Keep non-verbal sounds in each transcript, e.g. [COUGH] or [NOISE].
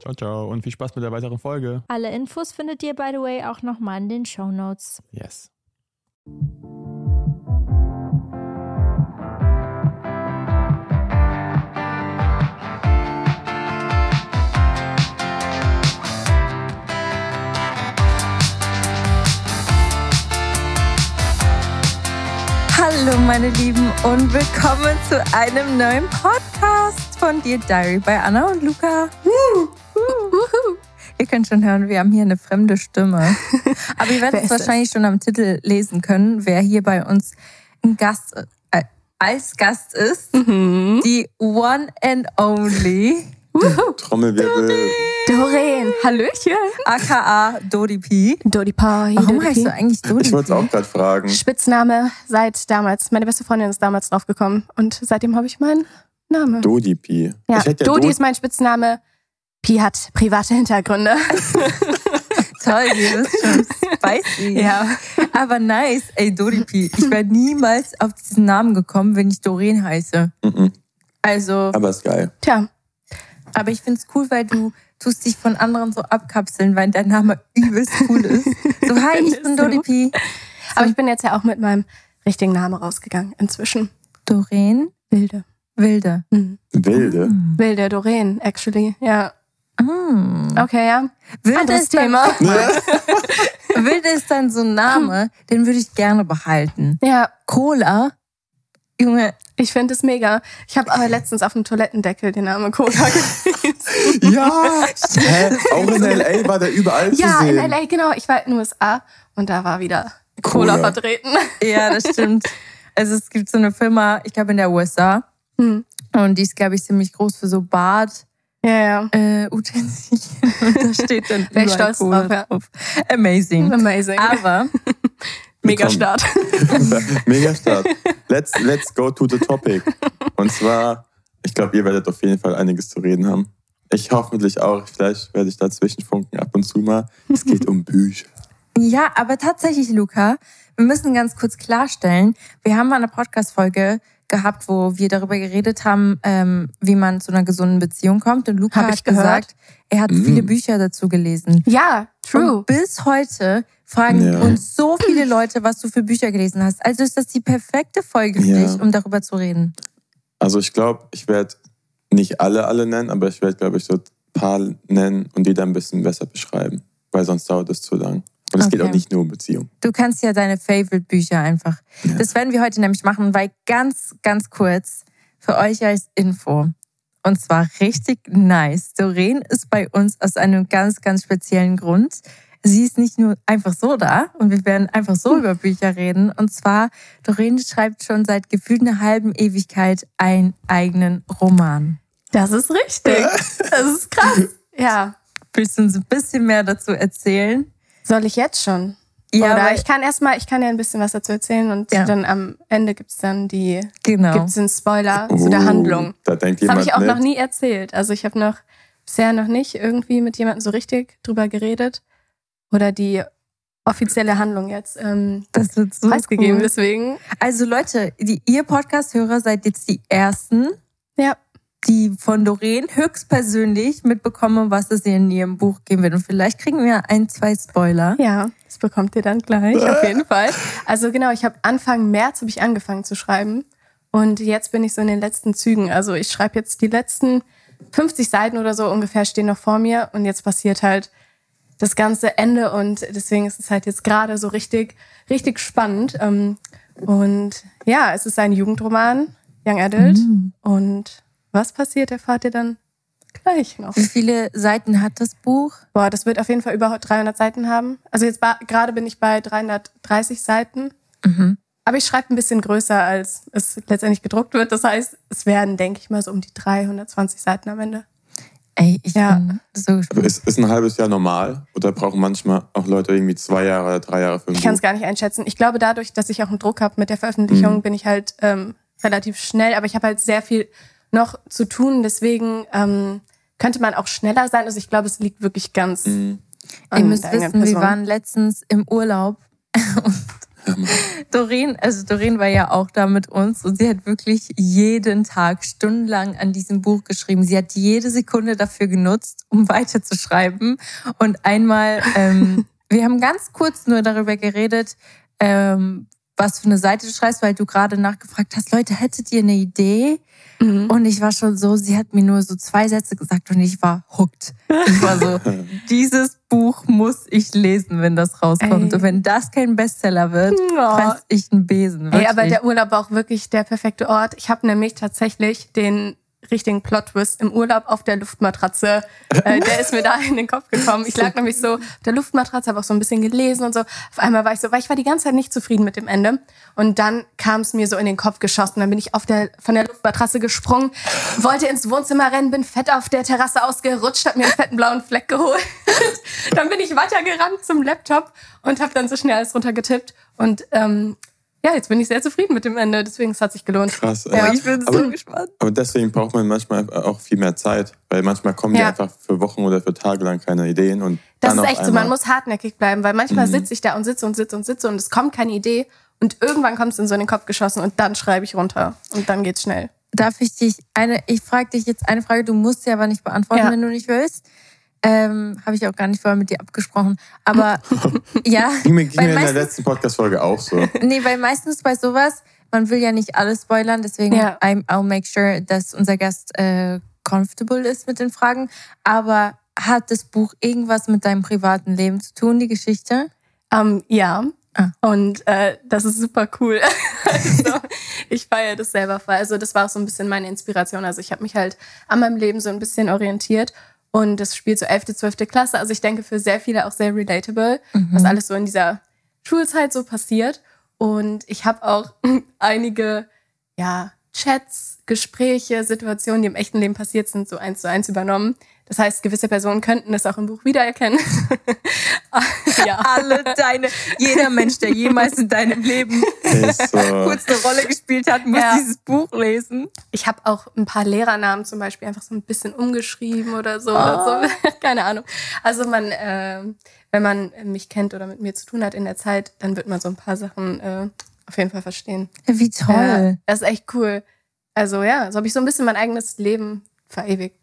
Ciao, ciao. Und viel Spaß mit der weiteren Folge. Alle Infos findet ihr, by the way, auch nochmal in den Show Notes. Yes. Hallo meine Lieben und willkommen zu einem neuen Podcast von Dear Diary bei Anna und Luca. Woo, Ihr könnt schon hören, wir haben hier eine fremde Stimme. [LAUGHS] Aber ihr werdet es wahrscheinlich schon am Titel lesen können, wer hier bei uns ein Gast, äh, als Gast ist. Mhm. Die One and Only. Trommelwirbel. Doreen, Hallöchen. AKA Dodi P. Dodi Pi. Warum Dodi heißt P? du eigentlich Dodi Ich wollte es auch gerade fragen. Spitzname seit damals. Meine beste Freundin ist damals draufgekommen und seitdem habe ich meinen Namen. Dodi Pi. Ja, ja Dodi Dod ist mein Spitzname. Pi hat private Hintergründe. [LAUGHS] Toll, ihr wisst schon. Spicy. Ja. Aber nice. Ey, Dodi Pi. Ich wäre niemals auf diesen Namen gekommen, wenn ich Doreen heiße. Mhm. Also. Aber ist geil. Tja. Aber ich finde es cool, weil du tust dich von anderen so abkapseln, weil dein Name übelst cool ist. So, hi, ich bin Dodi P. So. Aber ich bin jetzt ja auch mit meinem richtigen Namen rausgegangen inzwischen. Doreen? Wilde. Wilde. Mhm. Wilde? Mhm. Wilde, Doreen, actually, ja. Mm. Okay, ja. Wilde Anderes ist Thema. Dann, Wilde ist dann so ein Name, den würde ich gerne behalten. Ja. Cola? Junge, ich finde es mega. Ich habe aber letztens auf dem Toilettendeckel den Namen Cola [LAUGHS] gelesen. ja, Hä? auch in L.A. war der überall ja, zu sehen. Ja, in L.A., genau. Ich war in den USA und da war wieder Cola, Cola vertreten. Ja, das stimmt. Also es gibt so eine Firma, ich glaube in der USA. Hm. Und die ist, glaube ich, ziemlich groß für so Bad. Ja, ja. Äh, Utensilien. Und [LAUGHS] da steht dann Wäre ich stolz drauf, ja. drauf. Amazing. Amazing. Aber Mega Start. [LAUGHS] Mega Start. Let's, let's go to the topic. Und zwar, ich glaube, ihr werdet auf jeden Fall einiges zu reden haben. Ich hoffentlich auch. Vielleicht werde ich dazwischen funken ab und zu mal. Es geht um Bücher. Ja, aber tatsächlich, Luca, wir müssen ganz kurz klarstellen, wir haben mal eine Podcast-Folge gehabt, wo wir darüber geredet haben, ähm, wie man zu einer gesunden Beziehung kommt. Und Luca hat gesagt, er hat mm. viele Bücher dazu gelesen. Ja, true. Und bis heute fragen ja. uns so viele Leute, was du für Bücher gelesen hast. Also ist das die perfekte Folge für ja. dich, um darüber zu reden. Also ich glaube, ich werde nicht alle alle nennen, aber ich werde, glaube ich, so Paar nennen und die dann ein bisschen besser beschreiben, weil sonst dauert es zu lang. Und es geht Okay. auch nicht nur um Beziehung. Du kannst ja deine Favorite-Bücher einfach. Ja. Das werden wir heute nämlich machen, weil ganz, ganz kurz für euch als Info. Und zwar richtig nice. Doreen ist bei uns aus einem ganz, ganz speziellen Grund. Sie ist nicht nur einfach so da und wir werden einfach so über Bücher reden. Und zwar, Doreen schreibt schon seit gefühlt einer halben Ewigkeit einen eigenen Roman. Das ist richtig. [LAUGHS] Das ist krass. Ja. Willst du uns ein bisschen mehr dazu erzählen? Soll ich jetzt schon? Ja, Oder ich kann erstmal, ich kann ja ein bisschen was dazu erzählen und Ja. dann am Ende gibt's dann die, Genau. gibt's einen Spoiler zu der Oh, Handlung. Da denkt Das habe ich auch mit. noch nie erzählt. Also ich habe noch bisher noch nicht irgendwie mit jemandem so richtig drüber geredet oder die offizielle Handlung jetzt ähm, Das wird so preisgegeben. cool. Deswegen, Also Leute, die, ihr Podcast-Hörer seid jetzt die Ersten, ja, die von Doreen höchstpersönlich mitbekommen, was es in ihrem Buch geben wird. Und vielleicht kriegen wir ein, zwei Spoiler. ja, das bekommt ihr dann gleich [LAUGHS] auf jeden Fall. Also genau, ich habe Anfang März habe ich angefangen zu schreiben und jetzt bin ich so in den letzten Zügen. Also ich schreibe jetzt die letzten 50 Seiten oder so ungefähr stehen noch vor mir und jetzt passiert halt das ganze Ende und deswegen ist es halt jetzt gerade so richtig, richtig spannend. Ähm, Und ja, es ist ein Jugendroman, Young Adult. Und was passiert, erfahrt ihr dann gleich noch. Wie viele Seiten hat das Buch? Boah, das wird auf jeden Fall über 300 Seiten haben. Also jetzt gerade bin ich bei 330 Seiten. Mhm. Aber ich schreibe ein bisschen größer, als es letztendlich gedruckt wird. Das heißt, es werden, denke ich mal, so um die 320 Seiten am Ende. Ey, ich Ja. bin so gespannt. Ist, ist ein halbes Jahr normal? Oder brauchen manchmal auch Leute irgendwie zwei Jahre oder drei Jahre für ein Ich kann es gar nicht einschätzen. Ich glaube, dadurch, dass ich auch einen Druck habe mit der Veröffentlichung, Mhm. bin ich halt ähm, relativ schnell. Aber ich habe halt sehr viel noch zu tun. Deswegen ähm, könnte man auch schneller sein. Also ich glaube, es liegt wirklich ganz Mhm. an Ihr müsst wissen, wir Person. waren letztens im Urlaub. [LAUGHS] und Doreen, also Doreen war ja auch da mit uns und sie hat wirklich jeden Tag stundenlang an diesem Buch geschrieben. Sie hat jede Sekunde dafür genutzt, um weiterzuschreiben. Und einmal, ähm, [LAUGHS] wir haben ganz kurz nur darüber geredet, ähm, was für eine Seite du schreibst, weil du gerade nachgefragt hast, Leute, hättet ihr eine Idee? Mhm. Und ich war schon so, sie hat mir nur so zwei Sätze gesagt und ich war hooked. Ich war so, [LAUGHS] dieses Buch muss ich lesen, wenn das rauskommt. Ey. Und wenn das kein Bestseller wird, fress ich einen Besen. Ey, Wirklich. aber der Urlaub war auch wirklich der perfekte Ort. Ich habe nämlich tatsächlich den richtigen Plot-Twist im Urlaub auf der Luftmatratze. Äh, der ist mir da in den Kopf gekommen. Ich lag nämlich so auf der Luftmatratze, habe auch so ein bisschen gelesen und so. Auf einmal war ich so, weil ich war die ganze Zeit nicht zufrieden mit dem Ende. Und dann kam es mir so in den Kopf geschossen. Dann bin ich auf der, von der Luftmatratze gesprungen, wollte ins Wohnzimmer rennen, bin fett auf der Terrasse ausgerutscht, hab mir einen fetten blauen Fleck geholt. dann bin ich weitergerannt zum Laptop und habe dann so schnell alles runtergetippt. Und ähm, ja, jetzt bin ich sehr zufrieden mit dem Ende. Deswegen es hat sich gelohnt. Krass. ey. Ja. ich bin so Aber- gespannt. Aber deswegen braucht man manchmal auch viel mehr Zeit, weil manchmal kommen Ja. dir einfach für Wochen oder für Tage lang keine Ideen und Das dann ist echt so, man muss hartnäckig bleiben, weil manchmal Mhm. sitze ich da und sitze und sitze und sitze und es kommt keine Idee und irgendwann kommt es in so in den Kopf geschossen und dann schreibe ich runter und dann geht's schnell. Darf ich dich eine, ich frage dich jetzt eine Frage, du musst sie aber nicht beantworten, Ja. wenn du nicht willst. Ähm, Habe ich auch gar nicht vorher mit dir abgesprochen. Aber [LAUGHS] ja, Ging mir, ging Weil mir in der letzten Podcast-Folge auch so. nee, weil meistens bei sowas, man will ja nicht alles spoilern, deswegen Ja. I'm, I'll make sure, dass unser Gast äh, comfortable ist mit den Fragen. Aber hat das Buch irgendwas mit deinem privaten Leben zu tun, die Geschichte? Ähm, ja. Ah. Und äh, das ist super cool. [LAUGHS] also, ich feiere das selber voll. Also das war auch so ein bisschen meine Inspiration. Also ich habe mich halt an meinem Leben so ein bisschen orientiert. Und das spielt so 11., 12. Klasse. Also ich denke für sehr viele auch sehr relatable, was alles so in dieser Schulzeit so passiert. Und ich habe auch [LAUGHS] einige ja, Chats, Gespräche, Situationen, die im echten Leben passiert sind, so eins zu eins übernommen. Das heißt, gewisse Personen könnten das auch im Buch wiedererkennen. [LAUGHS] ja. Alle deine, jeder Mensch, der jemals in deinem Leben so. kurz eine Rolle gespielt hat, muss Ja. dieses Buch lesen. Ich habe auch ein paar Lehrernamen zum Beispiel einfach so ein bisschen umgeschrieben oder so. Oder so. [LAUGHS] Keine Ahnung. Also man, äh, wenn man mich kennt oder mit mir zu tun hat in der Zeit, dann wird man so ein paar Sachen äh, auf jeden Fall verstehen. Wie toll. Ja, das ist echt cool. Also ja, so habe ich so ein bisschen mein eigenes Leben verewigt.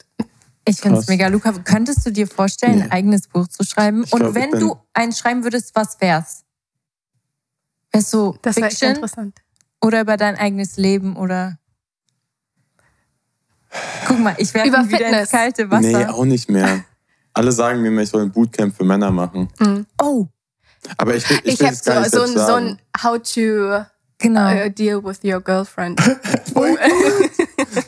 Ich finde es mega. Luca, könntest du dir vorstellen, Nee. ein eigenes Buch zu schreiben? Ich Und glaub, wenn du eins schreiben würdest, was wär's? Wär's so Das Fiction interessant. oder über dein eigenes Leben oder Guck mal, ich werde wieder ins Fitness. kalte Wasser. Nee, auch nicht mehr. Alle sagen mir immer, ich soll ein Bootcamp für Männer machen. oh, Aber ich will, ich Ich, habe so, so, ein, so ein How to genau. uh, deal with your girlfriend. [LAUGHS]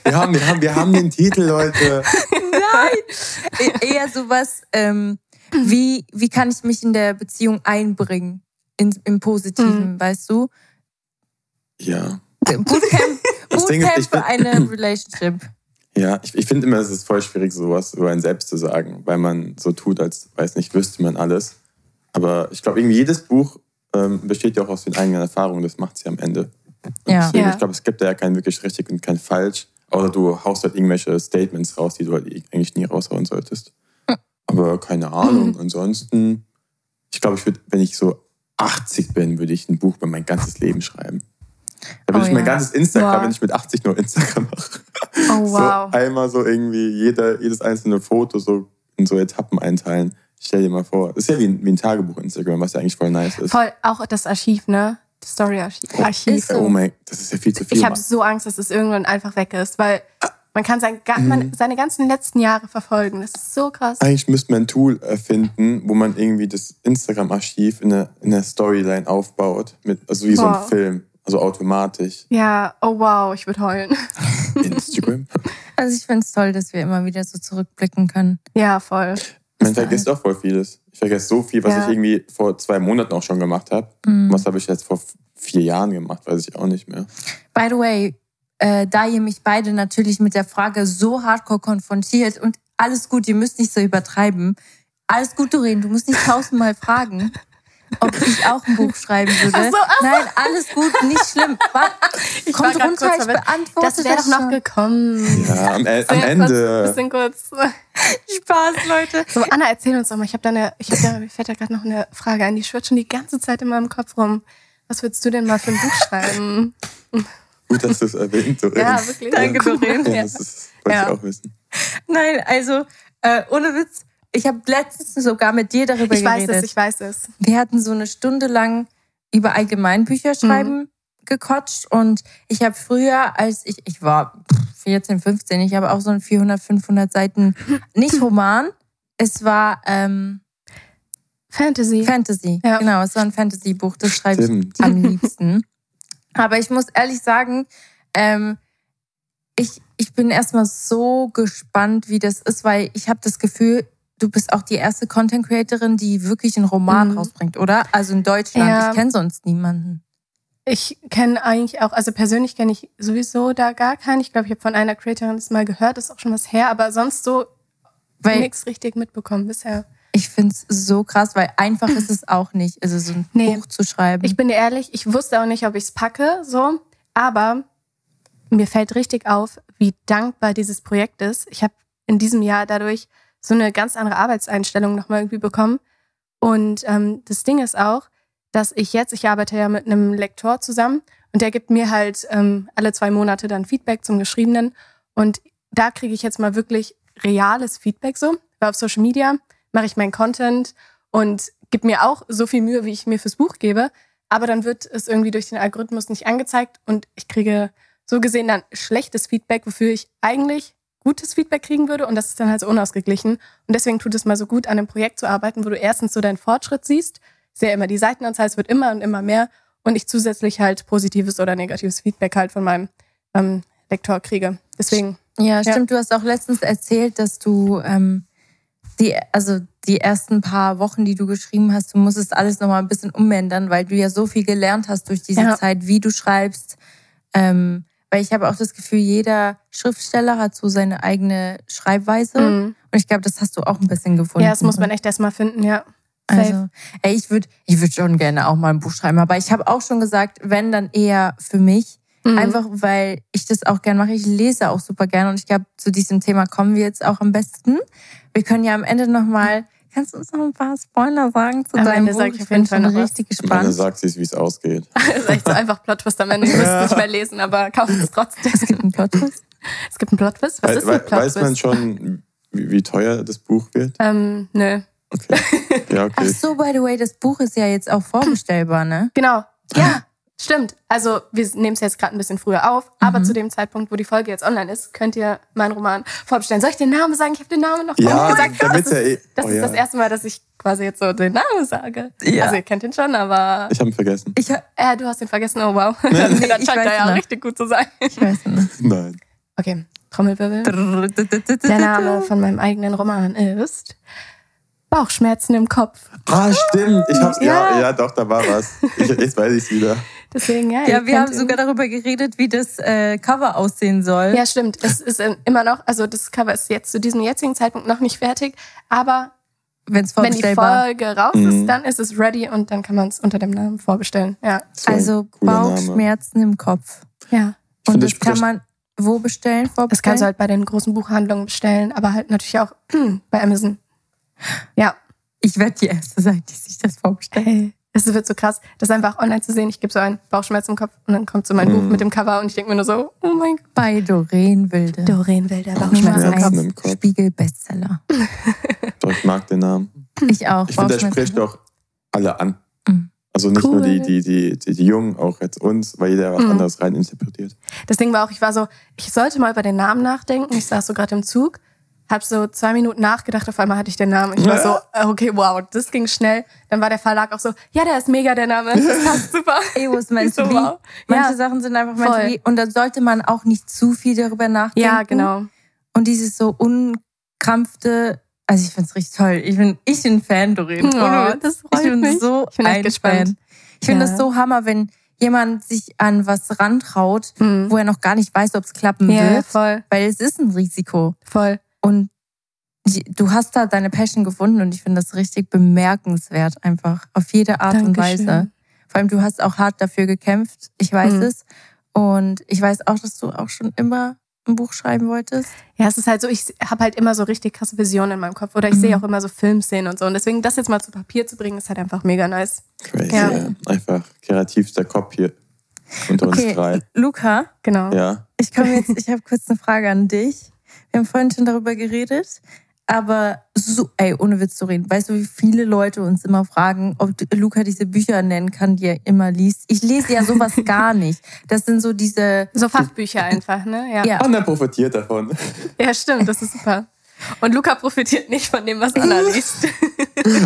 Wir haben, wir, haben, wir haben den Titel, Leute. Nein! E- Eher sowas, ähm, wie, wie kann ich mich in der Beziehung einbringen? In, Im Positiven, weißt du? Ja. Bootcamp, [LAUGHS] ist, Bootcamp ich für eine [CLEARS THROAT] Relationship. Ja, ich, ich finde immer, es ist voll schwierig, sowas über einen selbst zu sagen, weil man so tut, als weiß nicht, wüsste man alles. Aber ich glaube, irgendwie jedes Buch ähm, besteht ja auch aus den eigenen Erfahrungen, das macht sie am Ende. Und Ja. Deswegen, Ja. Ich glaube, es gibt da ja kein wirklich richtig und kein falsch. Außer du haust halt irgendwelche Statements raus, die du halt eigentlich nie raushauen solltest. Aber keine Ahnung. Ansonsten, ich glaube, ich würde, wenn ich so 80 bin, würde ich ein Buch über mein ganzes Leben schreiben. Da würde Oh ich mein ja. ganzes Instagram, Wow. wenn ich mit 80 nur Instagram mache. Oh, [LAUGHS] wow. So einmal so irgendwie jeder, jedes einzelne Foto so in so Etappen einteilen. Stell dir mal vor. Das ist ja wie ein, wie ein Tagebuch Instagram, was ja eigentlich voll nice ist. Voll, auch das Archiv, ne? Das Story-Archiv. So. Oh mein, das ist ja viel zu viel. Ich habe so Angst, dass es irgendwann einfach weg ist, weil man kann sein, ga- Mhm. man, seine ganzen letzten Jahre verfolgen. Das ist so krass. Eigentlich müsste man ein Tool erfinden, wo man irgendwie das Instagram-Archiv in der, in der Storyline aufbaut. Mit, also wie so ein Wow. Film. Also automatisch. Ja, oh wow, ich würde heulen. Instagram. [LAUGHS] Also ich finde es toll, dass wir immer wieder so zurückblicken können. Ja, voll. Man vergisst auch voll vieles. Ich vergesse so viel, was Ja. ich irgendwie vor zwei Monaten auch schon gemacht habe. Mhm. Was habe ich jetzt vor vier Jahren gemacht, weiß ich auch nicht mehr. By the way, äh, da ihr mich beide natürlich mit der Frage so hardcore konfrontiert und alles gut, ihr müsst nicht so übertreiben. Alles gut, Doreen, du musst nicht tausendmal fragen, [LAUGHS] ob ich auch ein Buch schreiben würde. Ach so, ach Nein, alles gut, nicht schlimm. Ich kommt grad runter, kurz ich beantworte Das wäre doch noch gekommen. Ja, am, E- am Ende. Kurz, bisschen kurz. [LAUGHS] Spaß, Leute. So, Anna, erzähl uns doch mal. Ich habe da eine, ich hab da, mir fällt da gerade noch eine Frage ein. Die schwirrt schon die ganze Zeit in meinem Kopf rum. Was würdest du denn mal für ein Buch schreiben? [LAUGHS] Gut, dass du es erwähnt, Doreen. Ja, wirklich. Danke, Doreen. Ja, Ja. das ist, wollte Ja. ich auch wissen. Nein, also äh, ohne Witz, ich habe letztens sogar mit dir darüber Ich weiß geredet. es, ich weiß es. Wir hatten so eine Stunde lang über Allgemeinbücher schreiben gequatscht und ich habe früher, als ich, ich war 14, 15, ich habe auch so ein 400, 500 Seiten, nicht [LAUGHS] Roman, es war ähm, Fantasy. Fantasy. Ja. Genau, es war ein Fantasy-Buch, das schreibe ich am liebsten. [LAUGHS] Aber ich muss ehrlich sagen, ähm, ich, ich bin erstmal so gespannt, wie das ist, weil ich habe das Gefühl, du bist auch die erste Content Creatorin, die wirklich einen Roman Mhm. rausbringt, oder? Also in Deutschland. Ja. Ich kenne sonst niemanden. Ich kenne eigentlich auch, also persönlich kenne ich sowieso da gar keinen. Ich glaube, ich habe von einer Creatorin das mal gehört, ist auch schon was her, aber sonst so nichts richtig mitbekommen bisher. ich finde es so krass, weil einfach ist es auch nicht, also so ein Nee. Buch zu schreiben. Ich bin dir ehrlich, ich wusste auch nicht, ob ich es packe, so, aber mir fällt richtig auf, wie dankbar dieses Projekt ist. Ich habe in diesem Jahr dadurch so eine ganz andere Arbeitseinstellung nochmal irgendwie bekommen. Und ähm, das Ding ist auch, dass ich jetzt, ich arbeite ja mit einem Lektor zusammen und der gibt mir halt ähm, alle zwei Monate dann Feedback zum Geschriebenen. Und da kriege ich jetzt mal wirklich reales Feedback so. Weil auf Social Media mache ich meinen Content und gebe mir auch so viel Mühe, wie ich mir fürs Buch gebe. Aber dann wird es irgendwie durch den Algorithmus nicht angezeigt und ich kriege so gesehen dann schlechtes Feedback, wofür ich eigentlich gutes Feedback kriegen würde und das ist dann halt so unausgeglichen. Und deswegen tut es mal so gut, an einem Projekt zu arbeiten, wo du erstens so deinen Fortschritt siehst, sehr immer die Seitenanzahl, es wird immer und immer mehr und ich zusätzlich halt positives oder negatives Feedback halt von meinem ähm, Lektor kriege. Deswegen, Ja, stimmt. Du hast auch letztens erzählt, dass du ähm, die, also die ersten paar Wochen, die du geschrieben hast, du musstest alles nochmal ein bisschen umändern, weil du ja so viel gelernt hast durch diese Ja. Zeit, wie du schreibst. Ähm, weil ich habe auch das Gefühl, jeder Schriftsteller hat so seine eigene Schreibweise. mhm. Und ich glaube, das hast du auch ein bisschen gefunden. ja, das muss man echt erstmal finden, ja. Safe. Also, ey, ich würde ich würd schon gerne auch mal ein Buch schreiben, aber ich habe auch schon gesagt, wenn dann eher für mich. Mhm. Einfach weil ich das auch gerne mache. Ich lese auch super gerne und ich glaube, zu diesem Thema kommen wir jetzt auch am besten. Wir können ja am Ende nochmal, kannst du uns noch ein paar Spoiler sagen zu Am deinem Ende Buch? sag ich ich bin schon noch was. richtig Am Ende gespannt. sagt sie es, wie es ausgeht. [LAUGHS] Das ist echt so einfach Plot-Twist am Ende. Ihr müsst es nicht mehr lesen, aber kauft es trotzdem. Es gibt einen Plot-Twist. Es gibt einen Plot-Twist. Was Wei- ist ein Plot-Twist? weiß man schon, wie, wie teuer das Buch wird? Ähm, nö. Okay. Ja, Ach okay. so, by the way, das Buch ist ja jetzt auch vorbestellbar, ne? Genau. Ja. Stimmt. Also wir nehmen es jetzt gerade ein bisschen früher auf, aber Mhm. zu dem Zeitpunkt, wo die Folge jetzt online ist, könnt ihr meinen Roman vorbestellen. Soll ich den Namen sagen? Ich habe den Namen noch Ja, nicht gesagt. damit das ja ist, eh- das, oh ist ja. das erste Mal, dass ich quasi jetzt so den Namen sage. Ja. Also ihr kennt ihn schon, aber Ich habe ihn vergessen. Ich, äh, du hast ihn vergessen. Oh wow. Nee, [LAUGHS] Dann scheint er ja richtig gut zu sein. ich weiß nicht. Nein. Okay, Trommelwirbel. Der Name von meinem eigenen Roman ist Bauchschmerzen im Kopf. Ah, stimmt. Ich hab's, ja. Ja. ja, doch, da war was. Ich, jetzt weiß ich's wieder. Deswegen, ja. Ja, wir haben sogar darüber geredet, wie das äh, Cover aussehen soll. Ja, stimmt. Es ist ähm, immer noch, also das Cover ist jetzt zu diesem jetzigen Zeitpunkt noch nicht fertig, aber Wenn es wenn die Folge raus Mhm. ist, dann ist es ready und dann kann man es unter dem Namen vorbestellen. Ja. Das Also cooler Name. Bauchschmerzen im Kopf. Ja. Ich Und das kann man wo bestellen? Das Vorbestellen? kannst du halt bei den großen Buchhandlungen bestellen, aber halt natürlich auch [CLEARS THROAT] bei Amazon. Ja. ich werde die erste sein, die sich das vorbestellt. Hey. Es wird so krass, das einfach online zu sehen. Ich gebe so einen Bauchschmerz im Kopf und dann kommt so mein Mhm. Buch mit dem Cover und ich denke mir nur so, oh mein Gott. Bei Doreen Wilde. Doreen Wilder, Nummer Bauchschmerzen im Kopf. im Kopf. Spiegel-Bestseller. Doch, ich mag den Namen. Ich auch. Ich finde, der spricht auch alle an. Mhm. Also nicht Cool. nur die, die, die, die, die Jungen, auch jetzt uns, weil jeder was Mhm. anderes rein interpretiert. Das Ding war auch, ich war so, ich sollte mal über den Namen nachdenken. Ich saß so gerade im Zug, hab so zwei Minuten nachgedacht, auf einmal hatte ich den Namen. Ich war so, äh, okay, wow, das ging schnell. Dann war der Verlag auch so, ja, der ist mega, der Name. Das passt [LAUGHS] super. It was meant So, to be. wow. Manche Ja. Sachen sind einfach meant Voll. to be. Und da sollte man auch nicht zu viel darüber nachdenken. Ja, genau. Und dieses so unkrampfte, also ich finde es richtig toll. Ich bin, ich bin Fan, Doreen. Oh, das ich freut bin mich. so Ich bin echt ein gespannt. Fan. Ich finde Ja. das so hammer, wenn jemand sich an was rantraut, Mhm. wo er noch gar nicht weiß, ob es klappen Ja, wird. voll, Weil es ist ein Risiko. voll. Und du hast da deine Passion gefunden und ich finde das richtig bemerkenswert einfach. Auf jede Art und Dankeschön. Weise. Vor allem, du hast auch hart dafür gekämpft. Ich weiß Mhm. es. Und ich weiß auch, dass du auch schon immer ein Buch schreiben wolltest. Ja, es ist halt so, ich habe halt immer so richtig krasse Visionen in meinem Kopf. Oder ich Mhm. sehe auch immer so Filmszenen und so. Und deswegen das jetzt mal zu Papier zu bringen, ist halt einfach mega nice. Crazy, Ja. ja. Einfach kreativster Kopf hier unter uns Okay, drei. Luca, Genau. Ja. ich komme jetzt, ich habe kurz eine Frage an dich. Wir haben vorhin schon darüber geredet, aber so, ey, ohne Witz zu reden. Weißt du, wie viele Leute uns immer fragen, ob Luca diese Bücher nennen kann, die er immer liest? Ich lese ja sowas [LAUGHS] gar nicht. Das sind so diese, So Fachbücher einfach, ne? Ja. ja, Und er profitiert davon. ja, stimmt, das ist super. Und Luca profitiert nicht von dem, was Anna liest.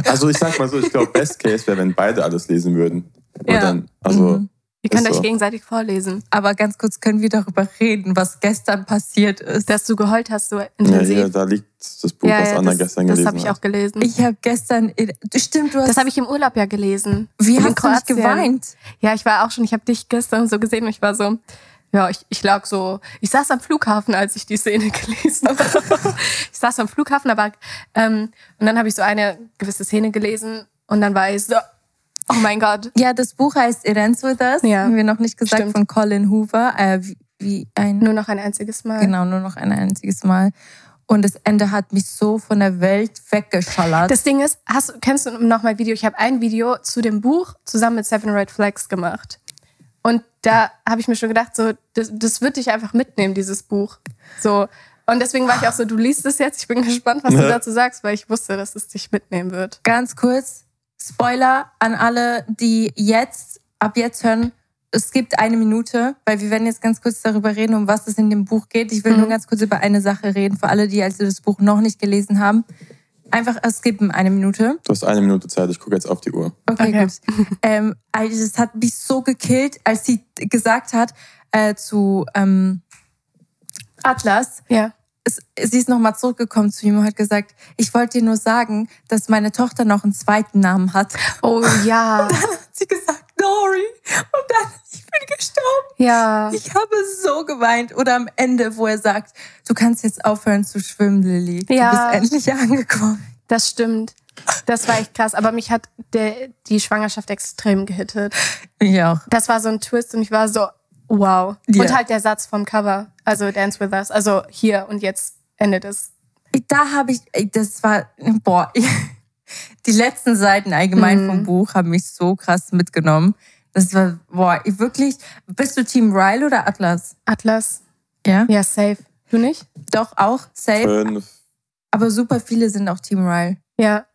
Also ich sag mal so, ich glaube, Best Case wäre, wenn beide alles lesen würden. Und Ja. dann, also, Mhm. Ihr könnt Ist euch so. gegenseitig vorlesen. aber ganz kurz können wir darüber reden, was gestern passiert ist. Dass du geheult hast, so ja, intensiv. hier, da liegt das Buch, was Anna das, gestern das gelesen habe ich hat. auch gelesen. Ich habe gestern, stimmt, du hast, das habe ich im Urlaub ja gelesen. wie hast du nicht geweint? Ja, ich war auch schon, ich habe dich gestern so gesehen und ich war so, ja, ich, ich lag so, ich saß am Flughafen, als ich die Szene [LAUGHS] gelesen habe. ich saß am Flughafen, aber, ähm, und dann habe ich so eine gewisse Szene gelesen und dann war ich so, oh mein Gott. Ja, das Buch heißt It Ends With Us, Ja. haben wir noch nicht gesagt, Stimmt. von Colin Hoover, äh, wie, wie ein, Nur noch ein einziges Mal. genau, nur noch ein einziges Mal. Und das Ende hat mich so von der Welt weggeschallert. Das Ding ist, hast, kennst du noch mal Video? Ich habe ein Video zu dem Buch zusammen mit Seven Red Flags gemacht. Und da habe ich mir schon gedacht, so, das, das wird dich einfach mitnehmen, dieses Buch. So. Und deswegen war ich auch so, du liest es jetzt. Ich bin gespannt, was du dazu sagst, weil ich wusste, dass es dich mitnehmen wird. Ganz kurz, Spoiler an alle, die jetzt, ab jetzt hören. Es gibt eine Minute, weil wir werden jetzt ganz kurz darüber reden, um was es in dem Buch geht. Ich will Mhm. nur ganz kurz über eine Sache reden, für alle, die also das Buch noch nicht gelesen haben. Einfach skippen eine Minute. Du hast eine Minute Zeit, ich gucke jetzt auf die Uhr. Okay, Okay. gut. [LAUGHS] ähm, also es hat mich so gekillt, als sie gesagt hat äh, zu ähm, Atlas, Ja. Es, sie ist nochmal zurückgekommen zu ihm und hat gesagt, ich wollte dir nur sagen, dass meine Tochter noch einen zweiten Namen hat. Oh ja. [LAUGHS] Dann hat sie gesagt, Nori. Und dann, ich bin gestorben. Ja. Ich habe so geweint. Oder am Ende, wo er sagt, du kannst jetzt aufhören zu schwimmen, Lilly. Ja. Du bist endlich angekommen. Das stimmt. Das war echt krass. Aber mich hat der, die Schwangerschaft extrem gehittet. Ich auch. Das war so ein Twist und ich war so, wow. Ja. Und halt der Satz vom Cover. Also Dance with Us. Also hier und jetzt endet es. Da habe ich, das war, boah, [LAUGHS] die letzten Seiten allgemein Mhm. vom Buch haben mich so krass mitgenommen. Das war, boah, ich wirklich, bist du Team Ryle oder Atlas? Atlas. Ja. Ja, safe. Du nicht? Doch, auch, safe. Fünf. Aber super viele sind auch Team Ryle. Ja.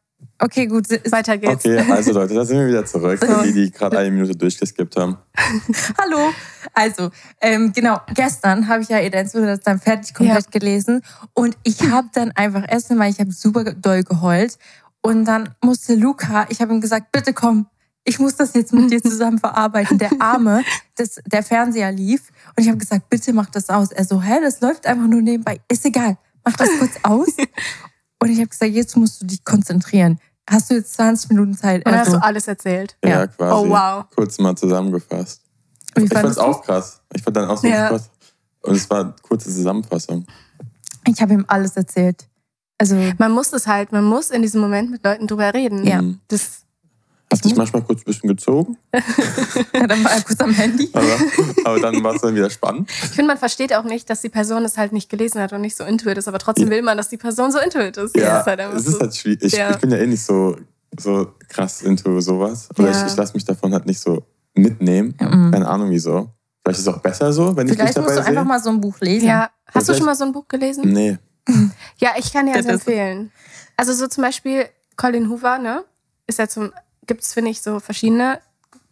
Okay, gut. Weiter geht's. Okay, also Leute, da sind wir wieder zurück. So. Die, die gerade eine Minute durchgeskippt haben. [LAUGHS] Hallo. Also, ähm, genau, gestern habe ich ja Edens das dann fertig komplett gelesen. Und ich habe dann einfach erst einmal, ich habe super doll geheult. Und dann musste Luca, ich habe ihm gesagt, bitte komm, ich muss das jetzt mit dir zusammen [LAUGHS] verarbeiten. Der Arme, das, der Fernseher lief. Und ich habe gesagt, bitte mach das aus. Er so, hä, das läuft einfach nur nebenbei. Ist egal, mach das kurz aus. [LAUGHS] Und ich habe gesagt, jetzt musst du dich konzentrieren. Hast du jetzt 20 Minuten Zeit? Und dann Er hast du alles erzählt. Ja, Ja. quasi. Oh, wow. Kurz mal zusammengefasst. wie Ich fand es auch krass. Ich fand dann auch so Ja. krass. Und es war eine kurze Zusammenfassung. Ich habe ihm alles erzählt. Also, Man muss es halt, man muss in diesem Moment mit Leuten drüber reden. Ja. Mhm. Das, Hast dich manchmal kurz ein bisschen gezogen, ja, [LAUGHS] dann war er kurz am Handy. [LAUGHS] aber, aber dann war es dann wieder spannend. ich finde, man versteht auch nicht, dass die Person es halt nicht gelesen hat und nicht so intuit ist, aber trotzdem will man, dass die Person so intuit ist. Ja, das ist halt es ist so. halt schwierig. Ich, Ja. ich bin ja eh nicht so, so krass into sowas. Oder Ja. ich, ich lasse mich davon halt nicht so mitnehmen. Mhm. Keine Ahnung wieso. Vielleicht ist es auch besser so, wenn ich Vielleicht dich musst dabei du einfach sehe. mal so ein Buch lesen. ja, hast du vielleicht- schon mal so ein Buch gelesen? Nee. Ja, ich kann dir Das ist- empfehlen. Also so zum Beispiel Colin Hoover, ne? Ist ja zum, gibt es, finde ich, so verschiedene.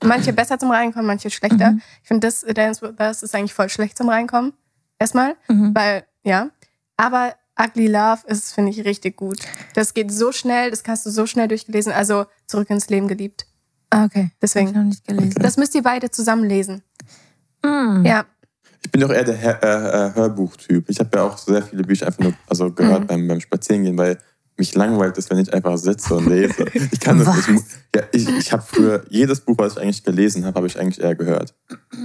Manche besser zum Reinkommen, manche schlechter. Mhm. Ich finde, das Dance with Us ist eigentlich voll schlecht zum Reinkommen. Erstmal. Mhm. Weil, ja. Aber Ugly Love ist, finde ich, richtig gut. Das geht so schnell, das hast du so schnell durchgelesen. Also zurück ins Leben geliebt. Ah, okay. Deswegen. Hab ich noch nicht gelesen. Das müsst ihr beide zusammen lesen. Mhm. Ja. Ich bin doch eher der Hör, äh, äh, Hörbuchtyp. Ich habe ja auch sehr viele Bücher einfach nur also gehört Mhm. beim, beim Spazierengehen, weil mich langweilt es, wenn ich einfach sitze und lese. Ich kann das nicht. Ja, ich, ich habe früher jedes Buch, was ich eigentlich gelesen habe, habe ich eigentlich eher gehört.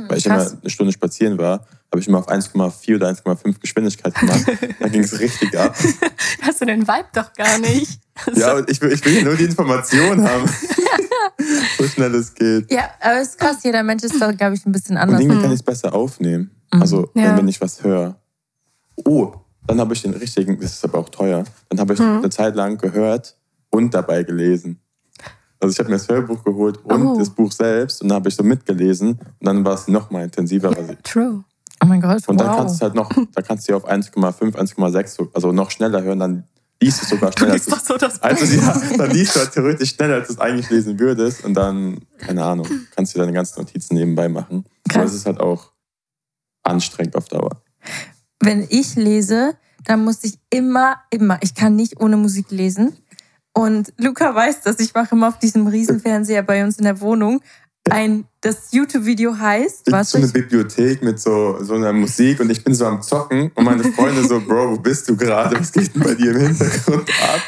Weil ich Krass. immer eine Stunde spazieren war, habe ich immer auf 1,4 oder 1,5 Geschwindigkeit gemacht. da ging es richtig ab. [LAUGHS] Hast du den Vibe doch gar nicht. [LAUGHS] Ja, und ich will, ich will nur die Information haben. [LAUGHS] so schnell es geht. Ja, aber es ist krass, jeder Mensch ist da, glaube ich, ein bisschen Und anders. irgendwie kann ich es besser aufnehmen. Mhm. Also, Ja. wenn, wenn ich was höre. Oh, dann habe ich den richtigen, das ist aber auch teuer, dann habe ich Mhm. eine Zeit lang gehört und dabei gelesen. Also ich habe mir das Hörbuch geholt und Oh. das Buch selbst und dann habe ich so mitgelesen und dann war es noch mal intensiver. ich- True. Oh mein Gott, Und dann wow. kannst du es halt noch, da kannst du ja auf 1,5, 1,6, so- also noch schneller hören, dann liest du sogar Du schneller. liest doch so das Also ja, [LAUGHS] dann liest du halt theoretisch schneller, als du es eigentlich lesen würdest. Und dann, keine Ahnung, kannst du deine ganzen Notizen nebenbei machen. Aber es ist halt auch anstrengend auf Dauer. Wenn ich lese, dann muss ich immer, immer, ich kann nicht ohne Musik lesen. Und Luca weiß das, ich mache immer auf diesem Riesenfernseher bei uns in der Wohnung ein, das YouTube-Video heißt, Ich was so eine ich, Bibliothek mit so, so einer Musik und ich bin so am Zocken und meine Freunde so, Bro, wo bist du gerade? Was geht denn bei dir im Hintergrund ab?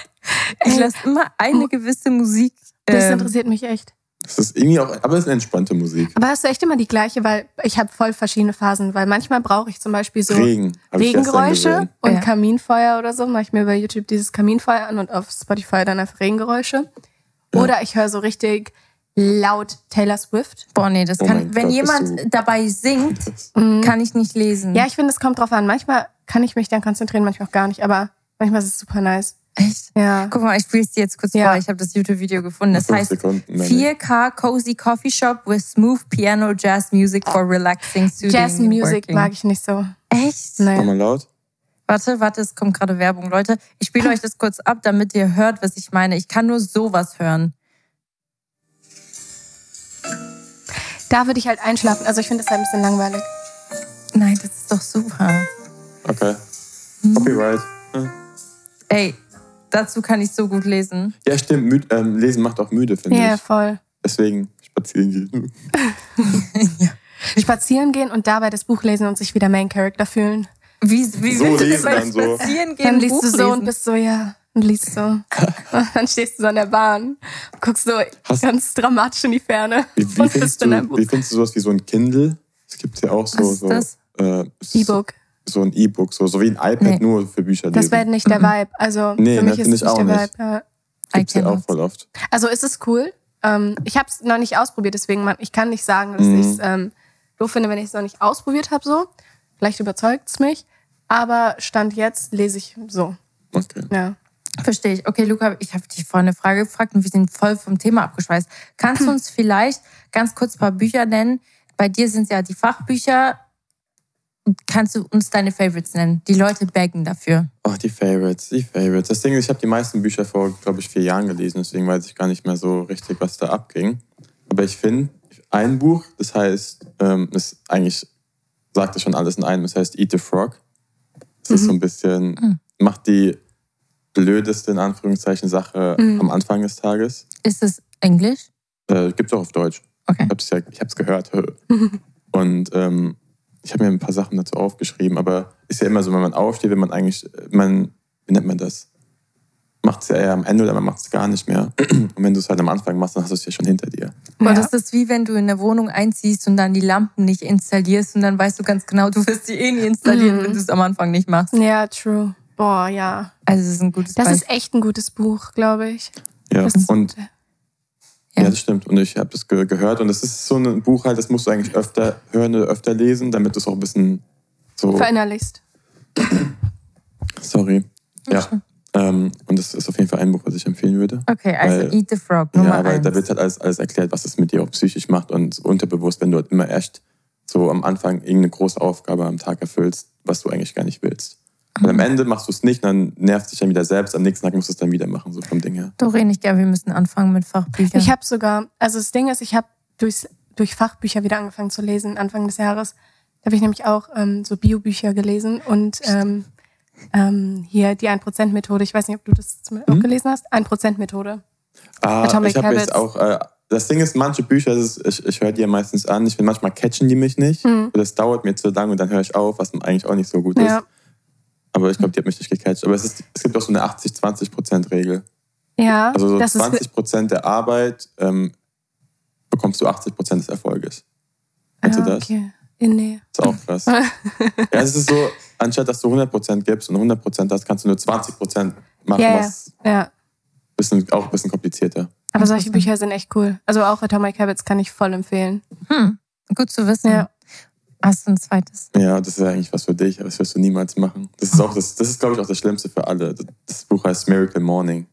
ich lasse immer eine gewisse Musik. Das ähm, interessiert mich echt. Das ist irgendwie auch, aber es ist eine entspannte Musik. Aber hast du echt immer die gleiche, weil ich habe voll verschiedene Phasen, weil manchmal brauche ich zum Beispiel so Regen. Regengeräusche und Ja. Kaminfeuer oder so. Mache ich mir bei YouTube dieses Kaminfeuer an und auf Spotify dann einfach Regengeräusche. Oder ich höre so richtig laut Taylor Swift. Boah, nee, das Oh kann, wenn Gott, jemand dabei singt, Mhm. kann ich nicht lesen. Ja, ich finde, es kommt drauf an. Manchmal kann ich mich dann konzentrieren, manchmal auch gar nicht, aber manchmal ist es super nice. Echt? Ja. Guck mal, ich spiele es dir jetzt kurz Ja. vor. Ich habe das YouTube-Video gefunden. Das heißt Sekunden, meine 4K Cozy Coffee Shop with smooth piano jazz music for relaxing, soothing Jazz Music mag ich nicht so. Echt? Mach Nee. mal laut. Warte, warte, es kommt gerade Werbung, Leute. Ich spiele euch das kurz ab, damit ihr hört, was ich meine. Ich kann nur sowas hören. Da würde ich halt einschlafen. Also ich finde das halt ein bisschen langweilig. Nein, das ist doch super. Okay. Hm. Copyright. Hm. Ey, dazu kann ich so gut lesen. Ja, stimmt. Müd, ähm, Lesen macht auch müde, finde Ja, ich. voll. Deswegen spazieren gehen. [LAUGHS] Spazieren gehen und dabei das Buch lesen und sich wieder Main Character fühlen. Wie, wie So willst du dann so. Spazieren gehen Dann liest Buch du so lesen? und bist so, ja, und liest so. Und [LAUGHS] dann stehst du so an der Bahn, guckst so Hast- ganz dramatisch in die Ferne Wie, wie, und findest du, wie findest du sowas wie so ein Kindle? Es gibt ja auch so, Was ist so, das? äh, E-Book. So ein E-Book, so, so wie ein iPad Nee. nur für Bücher Das wäre nicht der Vibe. Also Nee, für mich ist es ich nicht auch der nicht. Vibe. Ja. Gibt's ja auch voll oft. Also ist es cool. Ähm, ich habe es noch nicht ausprobiert, deswegen man, ich kann nicht sagen, dass Mhm. ich es ähm, doof finde, wenn ich es noch nicht ausprobiert habe. So, vielleicht überzeugt es mich. Aber stand jetzt lese ich so. Okay. Ja. Verstehe ich. Okay, Luca, ich habe dich vorhin eine Frage gefragt und wir sind voll vom Thema abgeschweißt. Kannst du [CLEARS THROAT] uns vielleicht ganz kurz ein paar Bücher nennen? Bei dir sind es ja die Fachbücher. Kannst du uns deine Favorites nennen? Die Leute baggen dafür. Oh, die Favorites, die Favorites. Das Ding ist, ich habe die meisten Bücher vor, glaube ich, vier Jahren gelesen, deswegen weiß ich gar nicht mehr so richtig, was da abging. Aber ich finde, ein Buch, das heißt, ähm, ist eigentlich, sagt es schon alles in einem, das heißt Eat the Frog. Das ist so ein bisschen, Mhm. macht die blödeste, in Anführungszeichen, Sache Mhm. am Anfang des Tages. Ist es Englisch? Äh, Gibt es auch auf Deutsch. Okay. Ich hab's ja, ich hab's gehört. [LAUGHS] Und ähm, ich habe mir ein paar Sachen dazu aufgeschrieben, aber ist ja immer so, wenn man aufsteht, wenn man eigentlich, man, wie nennt man das? Macht es ja eher am Ende oder man macht es gar nicht mehr. Und wenn du es halt am Anfang machst, dann hast du es ja schon hinter dir. Boah, Ja. das ist wie wenn du in eine Wohnung einziehst und dann die Lampen nicht installierst und dann weißt du ganz genau, du wirst die eh nie installieren, Mhm. wenn du es am Anfang nicht machst. Ja, true. Boah, ja. Also es ist ein gutes Das Beispiel. ist echt ein gutes Buch, glaube ich. Ja, Das ist- und Ja. ja. das stimmt. Und ich habe das ge gehört. Und das ist so ein Buch halt, das musst du eigentlich öfter hören oder öfter lesen, damit du es auch ein bisschen so. verinnerlichst. [CLEARS THROAT] Sorry. Ja. Ähm, und das ist auf jeden Fall ein Buch, was ich empfehlen würde. Okay, also Weil- Eat the Frog, Nummer ja, weil eins. da wird halt alles, alles erklärt, was es mit dir auch psychisch macht und unterbewusst, wenn du halt immer erst so am Anfang irgendeine große Aufgabe am Tag erfüllst, was du eigentlich gar nicht willst. Und am Ende machst du es nicht, dann nervt dich dann wieder selbst, am nächsten Tag musst du es dann wieder machen, so vom Ding her. Doreen, ich glaube, wir müssen anfangen mit Fachbüchern. Ich habe sogar, also das Ding ist, ich habe durchs, durch Fachbücher wieder angefangen zu lesen, Anfang des Jahres. Da habe ich nämlich auch ähm, so Biobücher gelesen und ähm, ähm, hier die 1%-Methode. Ich weiß nicht, ob du das zum- auch Mhm. gelesen hast. 1%-Methode. Ah, Atomic ich habe jetzt auch, äh, das Ding ist, manche Bücher, das ist, ich, ich höre die ja meistens an, ich bin manchmal catchen die mich nicht. Und das dauert mir zu lang und dann höre ich auf, was eigentlich auch nicht so gut ist. Aber ich glaube, die hat mich nicht gecatcht. Aber es, ist, es gibt auch so eine 80-20%-Regel. Ja, Also so das ist 20% der Arbeit ähm, bekommst du 80% des Erfolges. Kennst ja, du das? okay. Nee. ist auch krass. [LAUGHS] ja, es ist so, anstatt dass du 100% gibst und 100% hast, kannst du nur 20% machen, Ja, ja. was Ja. bisschen, auch ein bisschen komplizierter. Aber solche Bücher sind echt cool. Also auch Atomic Habits kann ich voll empfehlen. hm, gut zu wissen. Ja. Hast du ein zweites? Ja, das ist eigentlich was für dich, aber das wirst du niemals machen. Das ist auch das, das ist, glaube ich, auch das Schlimmste für alle. Das Buch heißt Miracle Morning.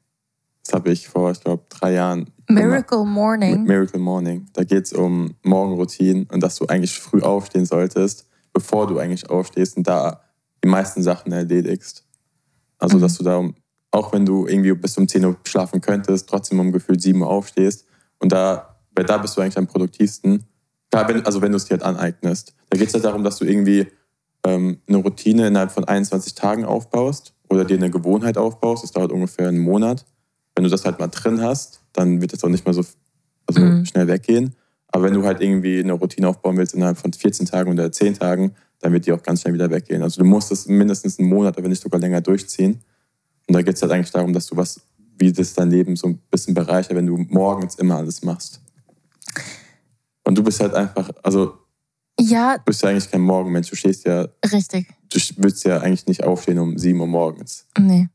Das habe ich vor, ich glaube, drei Jahren Miracle gemacht. Morning. Miracle Morning. Da geht es um Morgenroutinen und dass du eigentlich früh aufstehen solltest, bevor du eigentlich aufstehst und da die meisten Sachen erledigst. Also, Mhm. dass du da, auch wenn du irgendwie bis um 10 Uhr schlafen könntest, trotzdem um gefühlt 7 Uhr aufstehst und da, weil da bist du eigentlich am produktivsten. Da, wenn, also, wenn du es dir halt aneignest. Da geht es halt darum, dass du irgendwie ähm, eine Routine innerhalb von 21 Tagen aufbaust oder dir eine Gewohnheit aufbaust. Das dauert ungefähr einen Monat. Wenn du das halt mal drin hast, dann wird das auch nicht mehr so also Mhm. schnell weggehen. Aber wenn du halt irgendwie eine Routine aufbauen willst innerhalb von 14 Tagen oder 10 Tagen, dann wird die auch ganz schnell wieder weggehen. Also du musst es mindestens einen Monat, wenn nicht sogar länger durchziehen. Und da geht es halt eigentlich darum, dass du was, wie das dein Leben so ein bisschen bereichert, wenn du morgens immer alles machst. Und du bist halt einfach, also Ja, du bist ja eigentlich kein Morgenmensch. Du stehst ja, richtig. du willst ja eigentlich nicht aufstehen um 7 Uhr morgens. Nee.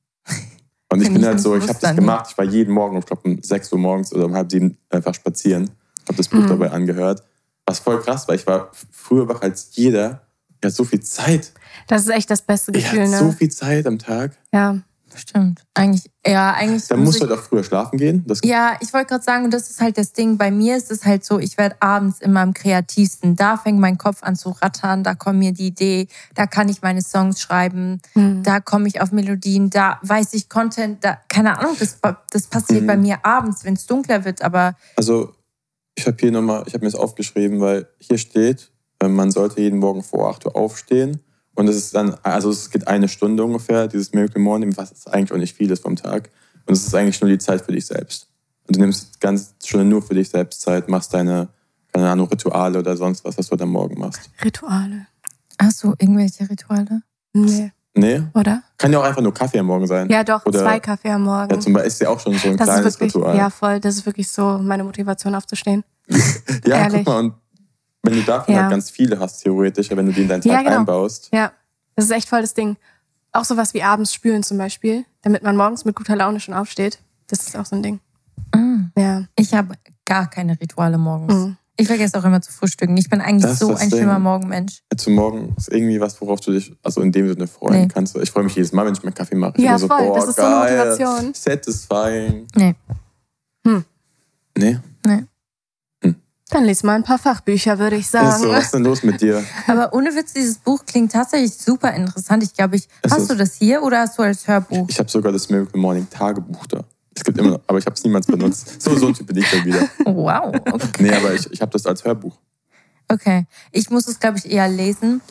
Und ich Bin ich halt so, ich habe das gemacht. Ich war jeden Morgen, ich glaube um 6 Uhr morgens oder um halb sieben einfach spazieren. Habe das Buch Mhm. dabei angehört. Was voll krass war. Ich war früher wach als jeder. Ich hatte so viel Zeit. Das ist echt das beste Ich Gefühl, hatte so ne? viel Zeit am Tag. Ja. Stimmt. Eigentlich, ja, eigentlich. Dann muss musst du ich- halt auch früher schlafen gehen. Das, Ja, ich wollte gerade sagen, und das ist halt das Ding. Bei mir ist es halt so, ich werde abends immer am kreativsten. Da fängt mein Kopf an zu rattern, da kommt mir die Idee, da kann ich meine Songs schreiben, Hm. da komme ich auf Melodien, da weiß ich Content, da, keine Ahnung, das, das passiert Mhm. bei mir abends, wenn es dunkler wird, aber Also ich habe hier nochmal, ich habe mir das aufgeschrieben, weil hier steht, äh, man sollte jeden Morgen vor 8 Uhr aufstehen. Und es ist dann, also es geht eine Stunde ungefähr, dieses Miracle Morning, was eigentlich auch nicht viel ist vom Tag. Und es ist eigentlich nur die Zeit für dich selbst. Und du nimmst ganze Stunde nur für dich selbst Zeit, machst deine, keine Ahnung, Rituale oder sonst was, was du am Morgen machst. Rituale. hast du irgendwelche Rituale? Nee, Nee, oder? kann ja auch einfach nur Kaffee am Morgen sein. Ja, doch, Oder- zwei Kaffee am Morgen. Ja, zum Beispiel ist ja auch schon so ein das ist kleines wirklich, Ritual. ja voll, das ist wirklich so meine Motivation aufzustehen. [LAUGHS] Ja, Ehrlich. guck mal, und wenn du davon Ja. halt ganz viele hast, theoretisch, wenn du die in deinen Tag Ja, genau. einbaust, Ja, das ist echt voll das Ding. Auch sowas wie abends spülen zum Beispiel, damit man morgens mit guter Laune schon aufsteht. Das ist auch so ein Ding. Mm. Ja. Ich habe gar keine Rituale morgens. Mhm. Ich vergesse auch immer zu frühstücken. Ich bin eigentlich Das so ein Ding. schlimmer Morgenmensch. Zum Morgen ist irgendwie was, worauf du dich, also in dem Sinne freuen Nee. kannst. Ich freue mich jedes Mal, wenn ich meinen Kaffee mache. Ich Ja, so, voll. boah, Das ist so eine geil, Motivation. Satisfying. Nee. Hm. Nee? Nee. Dann lies mal ein paar Fachbücher, würde ich Ist sagen. so, was ist denn los mit dir? [LAUGHS] Aber ohne Witz, dieses Buch klingt tatsächlich super interessant. Ich glaube, ich. Es hast ist- du das hier oder hast du als Hörbuch? Ich habe sogar das Miracle Morning Tagebuch da. Es gibt immer noch, aber ich habe es niemals benutzt. So, so ein Typ bin ich dann wieder. [LAUGHS] Wow. Okay. Nee, aber ich, ich habe das als Hörbuch. okay. Ich muss es, glaube ich, eher lesen.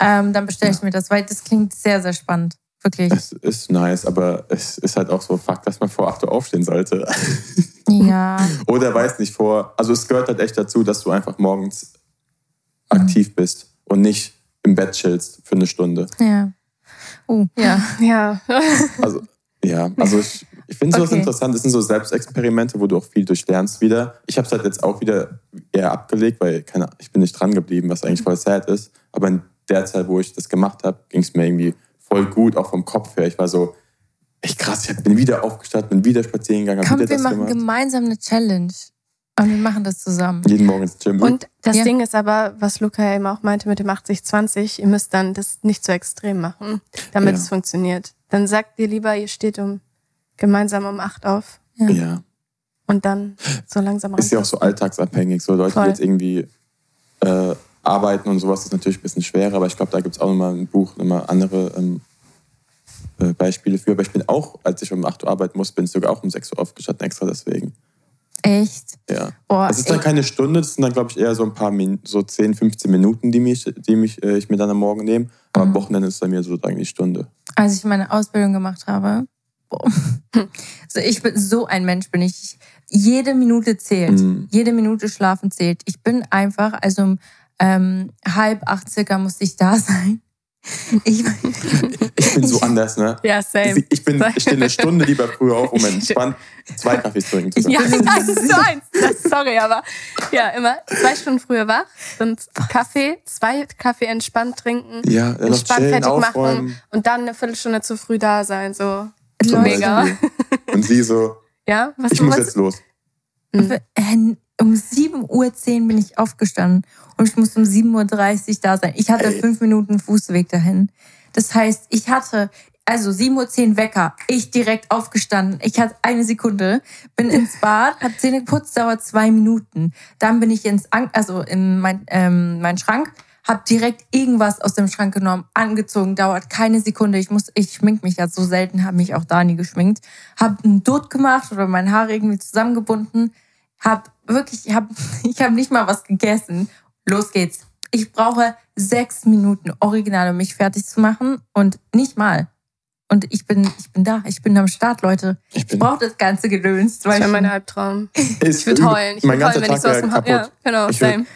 Ähm, dann bestelle ich mir das, weil das klingt sehr, sehr spannend. Wirklich. Es ist nice, aber es ist halt auch so Fakt, dass man vor 8 Uhr aufstehen sollte. [LAUGHS] Ja. Oder weiß nicht vor. Also es gehört halt echt dazu, dass du einfach morgens aktiv bist und nicht im Bett chillst für eine Stunde. Ja. Uh, ja. Ja. [LAUGHS] Also, ja, also ich, ich finde sowas Okay. interessant. Das sind so Selbstexperimente, wo du auch viel durchlernst wieder. Ich habe es halt jetzt auch wieder eher abgelegt, weil keine, ich bin nicht dran geblieben, was eigentlich voll sad ist. Aber in der Zeit, wo ich das gemacht habe, ging es mir irgendwie voll gut, auch vom Kopf her. Ich war so, echt krass, ich bin wieder aufgestanden, bin wieder spazieren gegangen, Komm, wieder wir das machen gemacht. gemeinsam eine Challenge. Und wir machen das zusammen. Jeden Morgen ins Gym. Und das Ja. Ding ist aber, was Luca ja eben auch meinte mit dem 80-20, ihr müsst dann das nicht so extrem machen, damit Ja. es funktioniert. Dann sagt ihr lieber, ihr steht um gemeinsam um 8 auf ja. und dann so langsam Ist ja auch so alltagsabhängig. So Leute, Voll. die jetzt irgendwie äh, arbeiten und sowas, ist natürlich ein bisschen schwerer, aber ich glaube, da gibt es auch nochmal ein Buch, nochmal andere ähm, äh, Beispiele für. Aber ich bin auch, als ich um 8 Uhr arbeiten muss, bin ich sogar auch um 6 Uhr aufgestanden, extra deswegen. Echt? Ja. Boah, Es ist dann ich- keine Stunde, das sind dann, glaube ich, eher so ein paar Min so 10, 15 Minuten, die, mich, die mich, äh, ich mir dann am Morgen nehme. Aber am Wochenende ist dann mir so eigentlich Stunde. als ich meine Ausbildung gemacht habe. Boah. [LAUGHS] Also ich bin so ein Mensch, bin ich. Jede Minute zählt. Mhm. Jede Minute schlafen zählt. Ich bin einfach, also um ähm, halb acht circa musste ich da [LAUGHS] sein. Ich, [LAUGHS] Ich bin so anders, ne? Ja, same. Ich, bin, [LAUGHS] ich stehe eine Stunde lieber früher auf, um entspannt zwei Kaffees trinken zu können. Ja, das ist so eins. Das, sorry, aber ja, immer zwei Stunden früher wach, dann Kaffee, zwei Kaffee entspannt trinken, Ja, entspannt chillen, fertig machen aufräumen. und dann eine Viertelstunde zu früh da sein. So, Zum mega. Beispiel. Und sie so, Ja, was ich muss was? jetzt los. äh, um 7.10 Uhr bin ich aufgestanden und ich musste um 7.30 Uhr da sein. Ich hatte fünf Minuten Fußweg dahin. Das heißt, ich hatte, also 7.10 Uhr Wecker, ich direkt aufgestanden. Ich hatte eine Sekunde, bin ins Bad, hab Zähne geputzt, dauert zwei Minuten. Dann bin ich ins, An also in mein, ähm, meinen Schrank, hab direkt irgendwas aus dem Schrank genommen, angezogen, dauert keine Sekunde. Ich muss, ich schmink mich ja so selten, habe mich auch da nie geschminkt. Hab einen Dutt gemacht oder meine Haare irgendwie zusammengebunden. Hab wirklich, ich hab, [LAUGHS] ich hab nicht mal was gegessen. Los geht's. Ich brauche sechs Minuten original, um mich fertig zu machen und nicht mal. Und ich bin, ich bin da, ich bin am Start, Leute. Ich Ich brauche das ganze Gedöns. Das wäre mein Albtraum. [LAUGHS] Ich würde heulen. Ich würde heulen, wenn ich so aus dem kaputt. Ja, genau, Ich würd- same.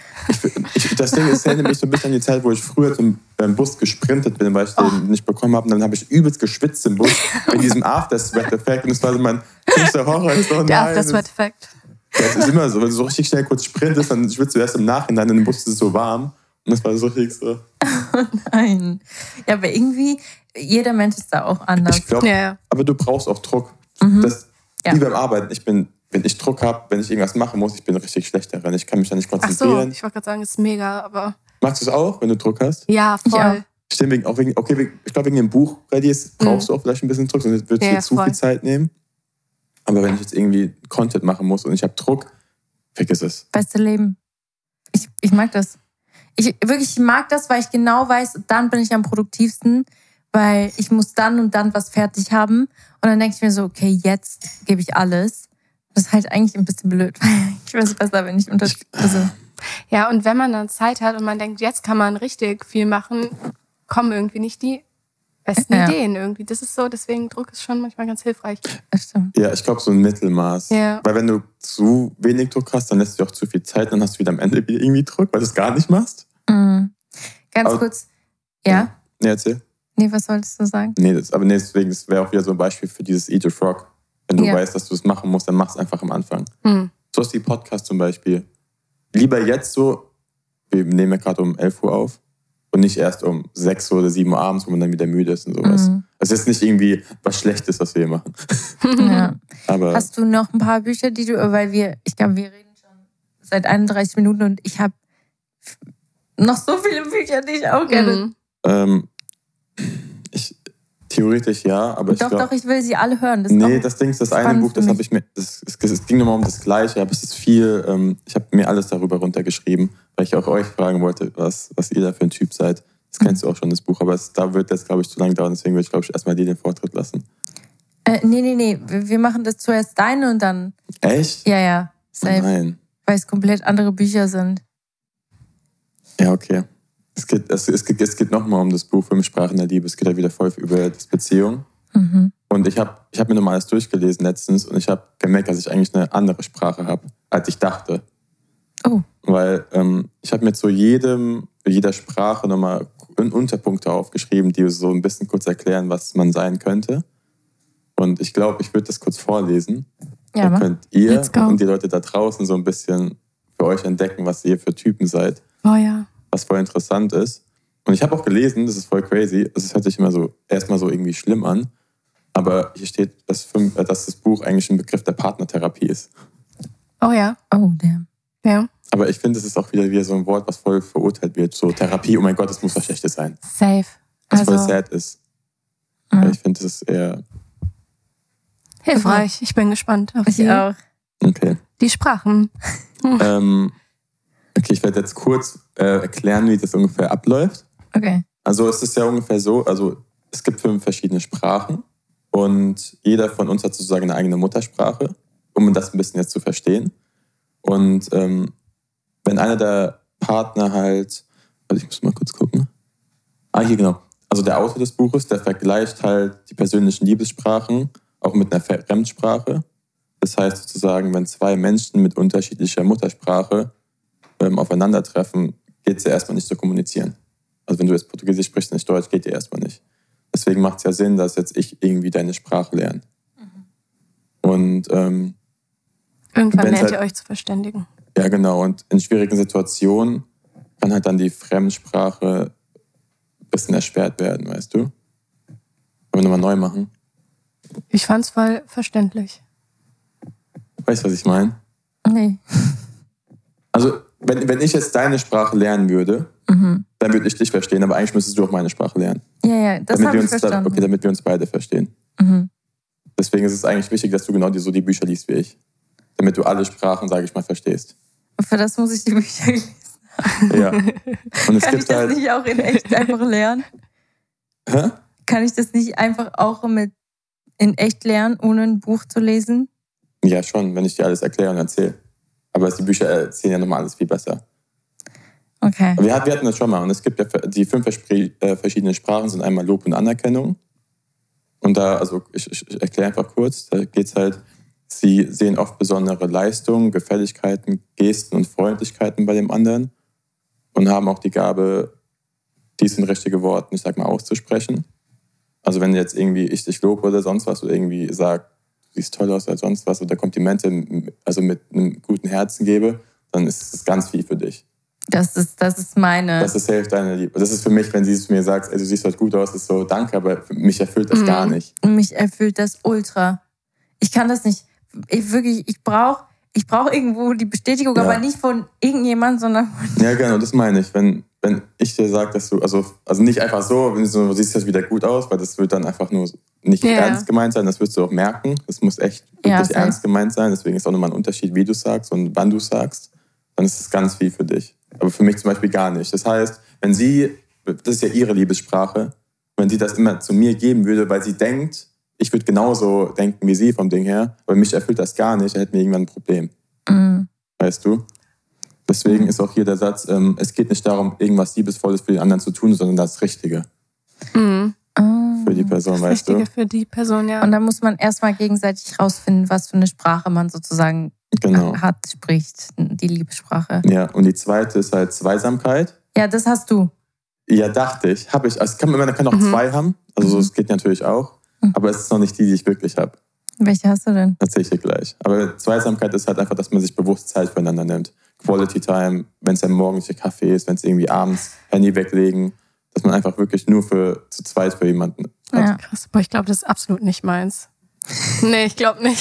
Ich, ich, das Ding ist, erinnert mich so ein bisschen an die Zeit, wo ich früher zum beim Bus gesprintet bin, weil ich Oh. den nicht bekommen habe. Und dann habe ich übelst geschwitzt im Bus [LAUGHS] in diesem After-Sweat-Effekt. Und das war so mein größter Horror. So, Der nein, After Sweat Effekt. Das ist immer so, wenn du so richtig schnell kurz sprintest, dann schwitzt du erst im Nachhinein und im Bus ist es so warm. Und das war so richtig so. [LAUGHS] Nein. Ja, aber irgendwie, jeder Mensch ist da auch anders. Ich glaube, Ja, ja. aber du brauchst auch Druck. Das, Ja. Wie beim Arbeiten. Ich bin, wenn ich Druck habe, wenn ich irgendwas machen muss, ich bin richtig schlecht darin. Ich kann mich da nicht Ach so, konzentrieren. ich wollte gerade sagen, ist mega, aber Magst du es auch, wenn du Druck hast? ja, voll. Ja. Stimmt, wegen, auch wegen, okay, wegen- ich glaube, wegen dem Buch bei dir ist, brauchst du auch vielleicht ein bisschen Druck, sonst wird es Mhm. Ja, dir zu voll. viel Zeit nehmen. Aber wenn ich jetzt irgendwie Content machen muss und ich habe Druck, vergiss es. Beste Leben. Ich, ich mag das. Ich wirklich ich mag das, weil ich genau weiß, dann bin ich am produktivsten, weil ich muss dann und dann was fertig haben. Und dann denke ich mir so, okay, jetzt gebe ich alles. Das ist halt eigentlich ein bisschen blöd, [LAUGHS] weil ich weiß es besser, wenn ich unter... Also, Ja, und wenn man dann Zeit hat und man denkt, jetzt kann man richtig viel machen, kommen irgendwie nicht die besten Ja. Ideen irgendwie. Das ist so, deswegen Druck ist schon manchmal ganz hilfreich. Ja, ich glaube, so ein Mittelmaß. Ja. Weil wenn du zu wenig Druck hast, dann lässt du dir auch zu viel Zeit, dann hast du wieder am Ende wieder irgendwie Druck, weil du es gar nicht machst. Mhm. Ganz Aber- kurz. Ja? Nee, erzähl. Nee, was wolltest du sagen? Nee, das, aber nee, deswegen, das wäre auch wieder so ein Beispiel für dieses Eat a Frog. Wenn du Ja. weißt, dass du es machen musst, dann mach es einfach am Anfang. Hm. So ist die Podcast zum Beispiel. Lieber jetzt so, wir nehmen ja gerade um 11 Uhr auf und nicht erst um 6 Uhr oder 7 Uhr abends, wo man dann wieder müde ist und sowas. Mhm. Es ist nicht irgendwie was Schlechtes, was wir hier machen. [LAUGHS] Ja. [LAUGHS] Aber Hast du noch ein paar Bücher, die du, weil wir, ich glaube, wir reden schon seit 31 Minuten und ich habe noch so viele Bücher, die ich auch gerne. Mhm. ähm, Theoretisch ja, aber ich doch, glaube. doch, ich will sie alle hören. Das Nee, das Ding ist, das eine Buch, das habe ich mir, das, es, es ging nochmal um das Gleiche, aber es ist viel, ähm, ich habe mir alles darüber runtergeschrieben, weil ich auch euch fragen wollte, was, was ihr da für ein Typ seid. Das Mhm. kennst du auch schon, das Buch, aber es, da wird jetzt, glaube ich, zu lange dauern, deswegen würde ich, glaube ich, erstmal dir den Vortritt lassen. Äh, nee, nee, nee. Wir wir machen das zuerst deine und dann. Echt? Ja, ja. Oh Safe. Nein. Weil es komplett andere Bücher sind. Ja, okay. Es geht, es, es geht, es geht nochmal um das Buch Fünf Sprachen der Liebe. Es geht ja wieder voll über das Beziehung. Mhm. Und ich habe ich hab mir nochmal alles durchgelesen letztens und ich habe gemerkt, dass ich eigentlich eine andere Sprache habe, als ich dachte. Oh. Weil ähm, ich habe mir zu jedem, jeder Sprache nochmal Unterpunkte aufgeschrieben, die so ein bisschen kurz erklären, was man sein könnte. Und ich glaube, ich würde das kurz vorlesen. Ja, Dann könnt ihr und die Leute da draußen so ein bisschen für euch entdecken, was ihr für Typen seid Oh ja. Was voll interessant ist. Und ich habe auch gelesen, das ist voll crazy. Also Es hört sich immer so erstmal so irgendwie schlimm an. Aber hier steht, dass, fünf, äh, dass das Buch eigentlich ein Begriff der Partnertherapie ist. Oh ja. Oh, damn. Ja. Aber ich finde, es ist auch wieder, wieder so ein Wort, was voll verurteilt wird. So Therapie, oh mein Gott, das muss was Schlechtes sein. Safe. Was Also voll sad ist. Mhm. Ich finde, das ist eher, hilfreich. Ich bin gespannt auf Ich die, auch. okay. die Sprachen. ähm, okay, ich werde jetzt kurz äh, erklären, wie das ungefähr abläuft. Okay. Also es ist ja ungefähr so, also es gibt fünf verschiedene Sprachen und jeder von uns hat sozusagen eine eigene Muttersprache, um das ein bisschen jetzt zu verstehen. Und ähm, wenn einer der Partner halt, also ich muss mal kurz gucken. Ah, hier genau. Also der Autor des Buches, der vergleicht halt die persönlichen Liebessprachen auch mit einer Fremdsprache. Das heißt sozusagen, wenn zwei Menschen mit unterschiedlicher Muttersprache ähm, aufeinandertreffen, geht es ja erstmal nicht zu kommunizieren. Also wenn du jetzt Portugiesisch sprichst und nicht Deutsch, geht dir erstmal nicht. Deswegen macht es ja Sinn, dass jetzt ich irgendwie deine Sprache lerne. Und ähm, Irgendwann lernt halt- ihr euch zu verständigen. ja, genau. Und in schwierigen Situationen kann halt dann die Fremdsprache ein bisschen erschwert werden, weißt du? Wollen wir nochmal neu machen? Ich fand's voll verständlich. Weißt du, was ich meine? Nee. Also, wenn, wenn ich jetzt deine Sprache lernen würde, Mhm. dann würde ich dich verstehen, aber eigentlich müsstest du auch meine Sprache lernen. Ja, ja, das habe ich uns verstanden. okay, damit wir uns beide verstehen. mhm. Deswegen ist es eigentlich wichtig, dass du genau die, so die Bücher liest wie ich. Damit du alle Sprachen, sage ich mal, verstehst. Für das muss ich die Bücher lesen. [LAUGHS] Ja. Und es Kann ich gibt das halt. nicht auch in echt einfach lernen? Hä? Kann ich das nicht einfach auch mit in echt lernen, ohne ein Buch zu lesen? Ja, schon, wenn ich dir alles erkläre und erzähle. Aber die Bücher erzählen ja nochmal alles viel besser. Okay. Wir, wir hatten das schon mal. Und es gibt ja die fünf äh, verschiedenen Sprachen, sind einmal Lob und Anerkennung. Und da, also ich, ich, erkläre einfach kurz, da geht es halt, sie sehen oft besondere Leistungen, Gefälligkeiten, Gesten und Freundlichkeiten bei dem anderen und haben auch die Gabe, dies in richtige Worten, ich sag mal, auszusprechen. Also wenn jetzt irgendwie ich dich lobe oder sonst was oder irgendwie sag, du siehst toll aus oder sonst was oder Komplimente, also mit einem guten Herzen gebe, dann ist es ganz viel für dich. Das ist, das ist meine. Das ist Hälfte deiner Liebe. Das ist für mich, wenn sie es mir sagt, ey, du siehst heute gut aus, ist so, danke, aber mich erfüllt das Mhm. gar nicht. mich erfüllt das ultra. Ich kann das nicht. Ich wirklich, ich brauche ich brauch irgendwo die Bestätigung, Ja. aber nicht von irgendjemand, sondern von Ja, genau, das meine ich. Wenn, wenn ich dir sage, dass du, also, also nicht einfach so, wenn du so, du siehst jetzt wieder gut aus, weil das wird dann einfach nur nicht Ja. ernst gemeint sein, das wirst du auch merken. Das muss echt Ja, wirklich safe. ernst gemeint sein. Deswegen ist auch nochmal ein Unterschied, wie du sagst und wann du sagst. Dann ist es ganz viel für dich. Aber für mich zum Beispiel gar nicht. Das heißt, wenn sie, das ist ja ihre Liebessprache, wenn sie das immer zu mir geben würde, weil sie denkt, ich würde genauso denken wie sie vom Ding her, aber mich erfüllt das gar nicht, dann hätten wir irgendwann ein Problem. Mm. Weißt du? Deswegen ist auch hier der Satz, ähm, es geht nicht darum, irgendwas Liebesvolles für den anderen zu tun, sondern das Richtige Mhm. Ah. für die Person, Das weißt Richtige du? für die Person, ja. Und dann muss man erstmal gegenseitig rausfinden, was für eine Sprache man sozusagen Genau. hat, spricht, die Liebessprache. Ja, und die zweite ist halt Zweisamkeit. Ja, das hast du. Ja, dachte ich. Habe ich. Also kann, man kann auch Mhm. zwei haben. Also so, es geht natürlich auch. Mhm. Aber es ist noch nicht die, die ich wirklich habe. Welche hast du denn? Erzähl ich dir gleich. Aber Zweisamkeit ist halt einfach, dass man sich bewusst Zeit füreinander nimmt. Quality Time, wenn es der morgendliche Kaffee ist, wenn es irgendwie abends Handy weglegen, dass man einfach wirklich nur für zu zweit für jemanden hat. Ja. Krass, boah, ich glaube, das ist absolut nicht meins. [LAUGHS] Nee, ich glaube nicht.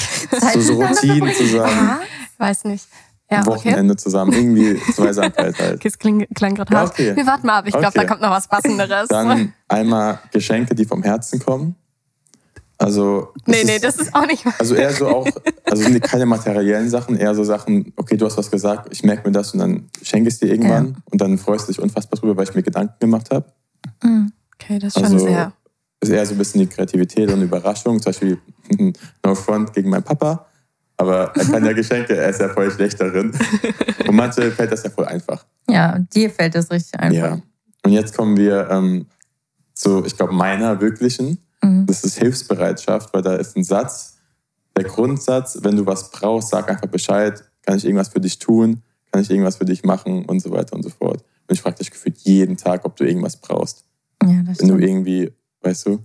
So, so Routinen [LAUGHS] zusammen, Ah, Weiß nicht. Ja, okay. Wochenende zusammen, irgendwie Zweisamkeit halt. [LAUGHS] Okay, es kling, klang gerade Ja, hart. okay. Wir warten mal ab. Ich glaube, Okay. da kommt noch was Passenderes. Dann einmal Geschenke, die vom Herzen kommen. Also. Nee, nee, ist- das ist auch nicht mal. Also eher so auch, [LAUGHS] also sind keine materiellen Sachen, eher so Sachen, okay, du hast was gesagt, ich merke mir das und dann schenke ich es dir irgendwann und dann freust du dich unfassbar drüber, weil ich mir Gedanken gemacht habe. Mhm. Okay, das ist schon Also sehr. ist eher so ein bisschen die Kreativität und Überraschung. Zum Beispiel [LAUGHS] No Front gegen meinen Papa. Aber er kann ja [LAUGHS] Geschenke, er ist ja voll schlecht darin. Und manche fällt das ja voll einfach. Ja, dir fällt das richtig einfach. Ja. Und jetzt kommen wir ähm, zu, ich glaube, meiner wirklichen. Mhm. Das ist Hilfsbereitschaft, weil da ist ein Satz, der Grundsatz, wenn du was brauchst, sag einfach Bescheid, kann ich irgendwas für dich tun, kann ich irgendwas für dich machen und so weiter und so fort. Und ich frage dich gefühlt jeden Tag, ob du irgendwas brauchst. Ja, Wenn du stimmt. irgendwie, weißt du,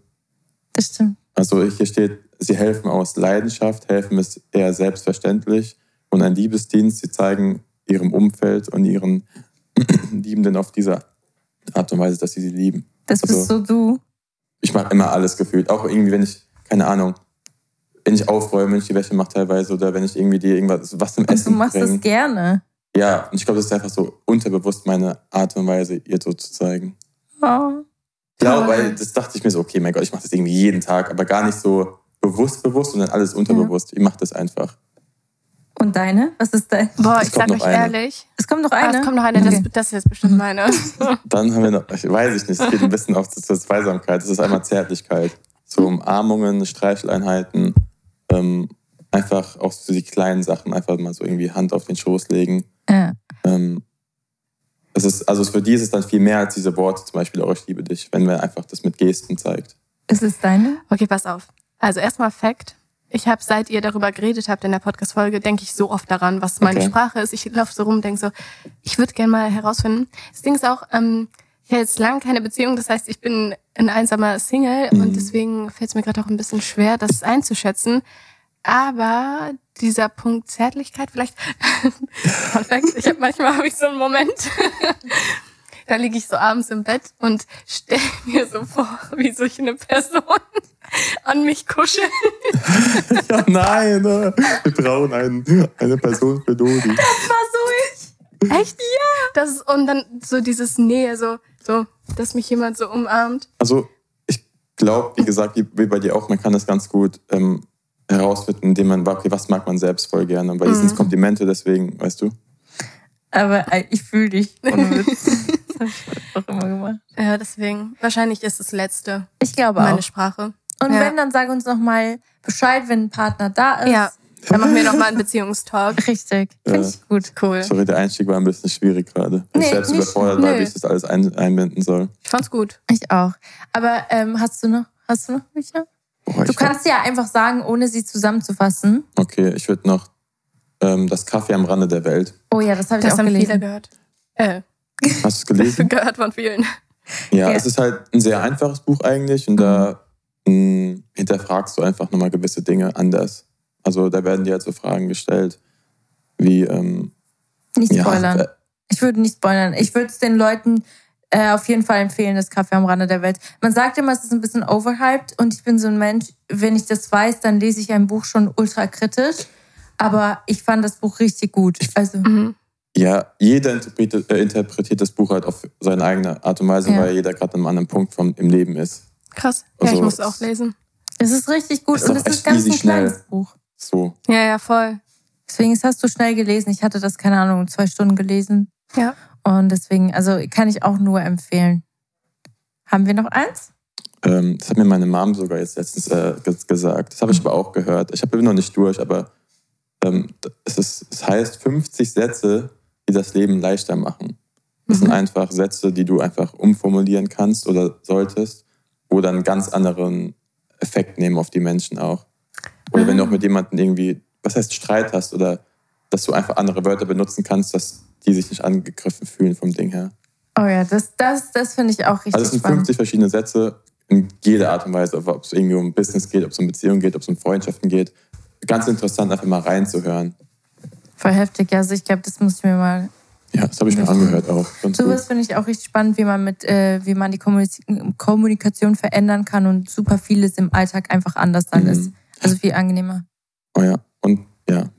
Das stimmt. also hier steht, sie helfen aus Leidenschaft, helfen ist eher selbstverständlich und ein Liebesdienst. Sie zeigen ihrem Umfeld und ihren [CLEARS THROAT] Liebenden auf diese Art und Weise, dass sie sie lieben. Das Also- bist so du. Ich mache immer alles gefühlt. Auch irgendwie, wenn ich, keine Ahnung, wenn ich aufräume, wenn ich die Wäsche mache teilweise oder wenn ich irgendwie dir irgendwas was zum Und du Essen machst bringe. das gerne. Ja, und ich glaube, das ist einfach so unterbewusst meine Art und Weise, ihr so zu zeigen. Oh. Ja, weil das dachte ich mir so, okay, mein Gott, ich mache das irgendwie jeden Tag, aber gar nicht so bewusst, bewusst, sondern alles unterbewusst. Ich mache das einfach. Und deine? Was ist dein? Boah, Es ich sag euch ehrlich. Es kommt noch Ah, eine. es kommt noch eine, Okay. das, das ist jetzt bestimmt meine. [LAUGHS] Dann haben wir noch, ich weiß ich nicht, es geht ein bisschen auch zur, Zweisamkeit. Das ist einmal Zärtlichkeit. So Umarmungen, Streicheleinheiten, ähm, einfach auch so die kleinen Sachen, einfach mal so irgendwie Hand auf den Schoß legen. Ja. Ähm, es ist, also für die ist es dann viel mehr als diese Worte, zum Beispiel, oh, ich liebe dich, wenn man einfach das mit Gesten zeigt. Ist es deine? Okay, pass auf. Also erstmal Fact. Ich habe, seit ihr darüber geredet habt in der Podcast-Folge, denke ich so oft daran, was meine Okay. Sprache ist. Ich laufe so rum und denke so, ich würde gerne mal herausfinden. Das Ding ist auch, ähm, ich habe jetzt lange keine Beziehung, das heißt, ich bin ein einsamer Single Mhm. und deswegen fällt es mir gerade auch ein bisschen schwer, das einzuschätzen. Aber dieser Punkt Zärtlichkeit, vielleicht, [LAUGHS] ich habe manchmal habe ich so einen Moment, da liege ich so abends im Bett und stelle [LAUGHS] mir so vor, wie solch eine Person an mich kuschelt. [LAUGHS] Ja, nein, äh, wir brauchen einen, eine Person für Dodi. War so ich. Echt? Ja. Das ist, und dann so dieses Nähe, so, so, dass mich jemand so umarmt. Also ich glaube, wie gesagt, wie, wie bei dir auch, man kann das ganz gut ähm, herausfinden, indem man, okay, was mag man selbst voll gerne. Und bei dir sind es Mhm. Komplimente, deswegen, weißt du. Aber äh, ich fühle dich. [LAUGHS] Das habe ich auch immer gemacht. Ja, deswegen. Wahrscheinlich ist das Letzte Ich glaube meine auch. Sprache. Und Ja. wenn, dann sag uns noch mal Bescheid, wenn ein Partner da ist. Ja. Dann machen wir nochmal einen Beziehungstalk. [LAUGHS] Richtig. Finde Ja. ich gut. Cool. Sorry, der Einstieg war ein bisschen schwierig gerade. Ich Nee, bin selbst nicht- überfordert, weil nö. wie ich das alles ein, einbinden soll. Ich fand's gut. Ich auch. Aber ähm, hast du noch, hast du noch welche? Boah, Du ich kannst ja einfach sagen, ohne sie zusammenzufassen. Okay, ich würde noch ähm, das Kaffee am Rande der Welt. Oh ja, das habe ich Das auch haben viele gelesen. gehört. Äh, Hast du es gelesen? [LAUGHS] gehört von vielen. Ja, Ja. es ist halt ein sehr einfaches Buch eigentlich und da mh, hinterfragst du einfach nochmal gewisse Dinge anders. Also da werden dir halt so Fragen gestellt, wie ähm, Nicht ja, spoilern. äh, Ich würde nicht spoilern. Ich würde es den Leuten äh, auf jeden Fall empfehlen, das Kaffee am Rande der Welt. Man sagt immer, es ist ein bisschen overhyped und ich bin so ein Mensch, wenn ich das weiß, dann lese ich ein Buch schon ultra kritisch. Aber ich fand das Buch richtig gut. Also, Mhm. Ja, jeder interpretiert, äh, interpretiert das Buch halt auf seine eigene Art und Weise, Ja. weil jeder gerade an einem anderen Punkt vom, im Leben ist. Krass. Ja, ich Also, muss auch lesen. es ist richtig gut Ist und es ist ganz ein kleines Buch. So. Ja, ja, voll. Deswegen das hast du schnell gelesen. Ich hatte das, keine Ahnung, zwei Stunden gelesen. Ja. Und deswegen, also kann ich auch nur empfehlen. Haben wir noch eins? Ähm, das hat mir meine Mom sogar jetzt letztens äh, ge- gesagt. Das habe ich aber auch gehört. Ich hab- bin noch nicht durch, aber ähm, es, ist, es heißt 50 Sätze, die das Leben leichter machen. Das sind Mhm. einfach Sätze, die du einfach umformulieren kannst oder solltest, wo dann einen ganz anderen Effekt nehmen auf die Menschen auch. Oder wenn du auch mit jemandem irgendwie, was heißt Streit hast oder dass du einfach andere Wörter benutzen kannst, dass die sich nicht angegriffen fühlen vom Ding her. Oh ja, das, das, das finde ich auch richtig Also es sind spannend. 50 verschiedene Sätze in jeder Art und Weise, ob es irgendwie um Business geht, ob es um Beziehungen geht, ob es um Freundschaften geht. Ganz interessant, einfach mal reinzuhören. Voll heftig. Ja, Also ich glaube, das muss ich mir mal. Ja, das habe ich mir angehört auch. Ganz. Sowas finde ich auch richtig spannend, wie man mit, äh, wie man die Kommunikation verändern kann und super vieles im Alltag einfach anders dann Mhm. ist. Also viel angenehmer. Oh ja, und ja,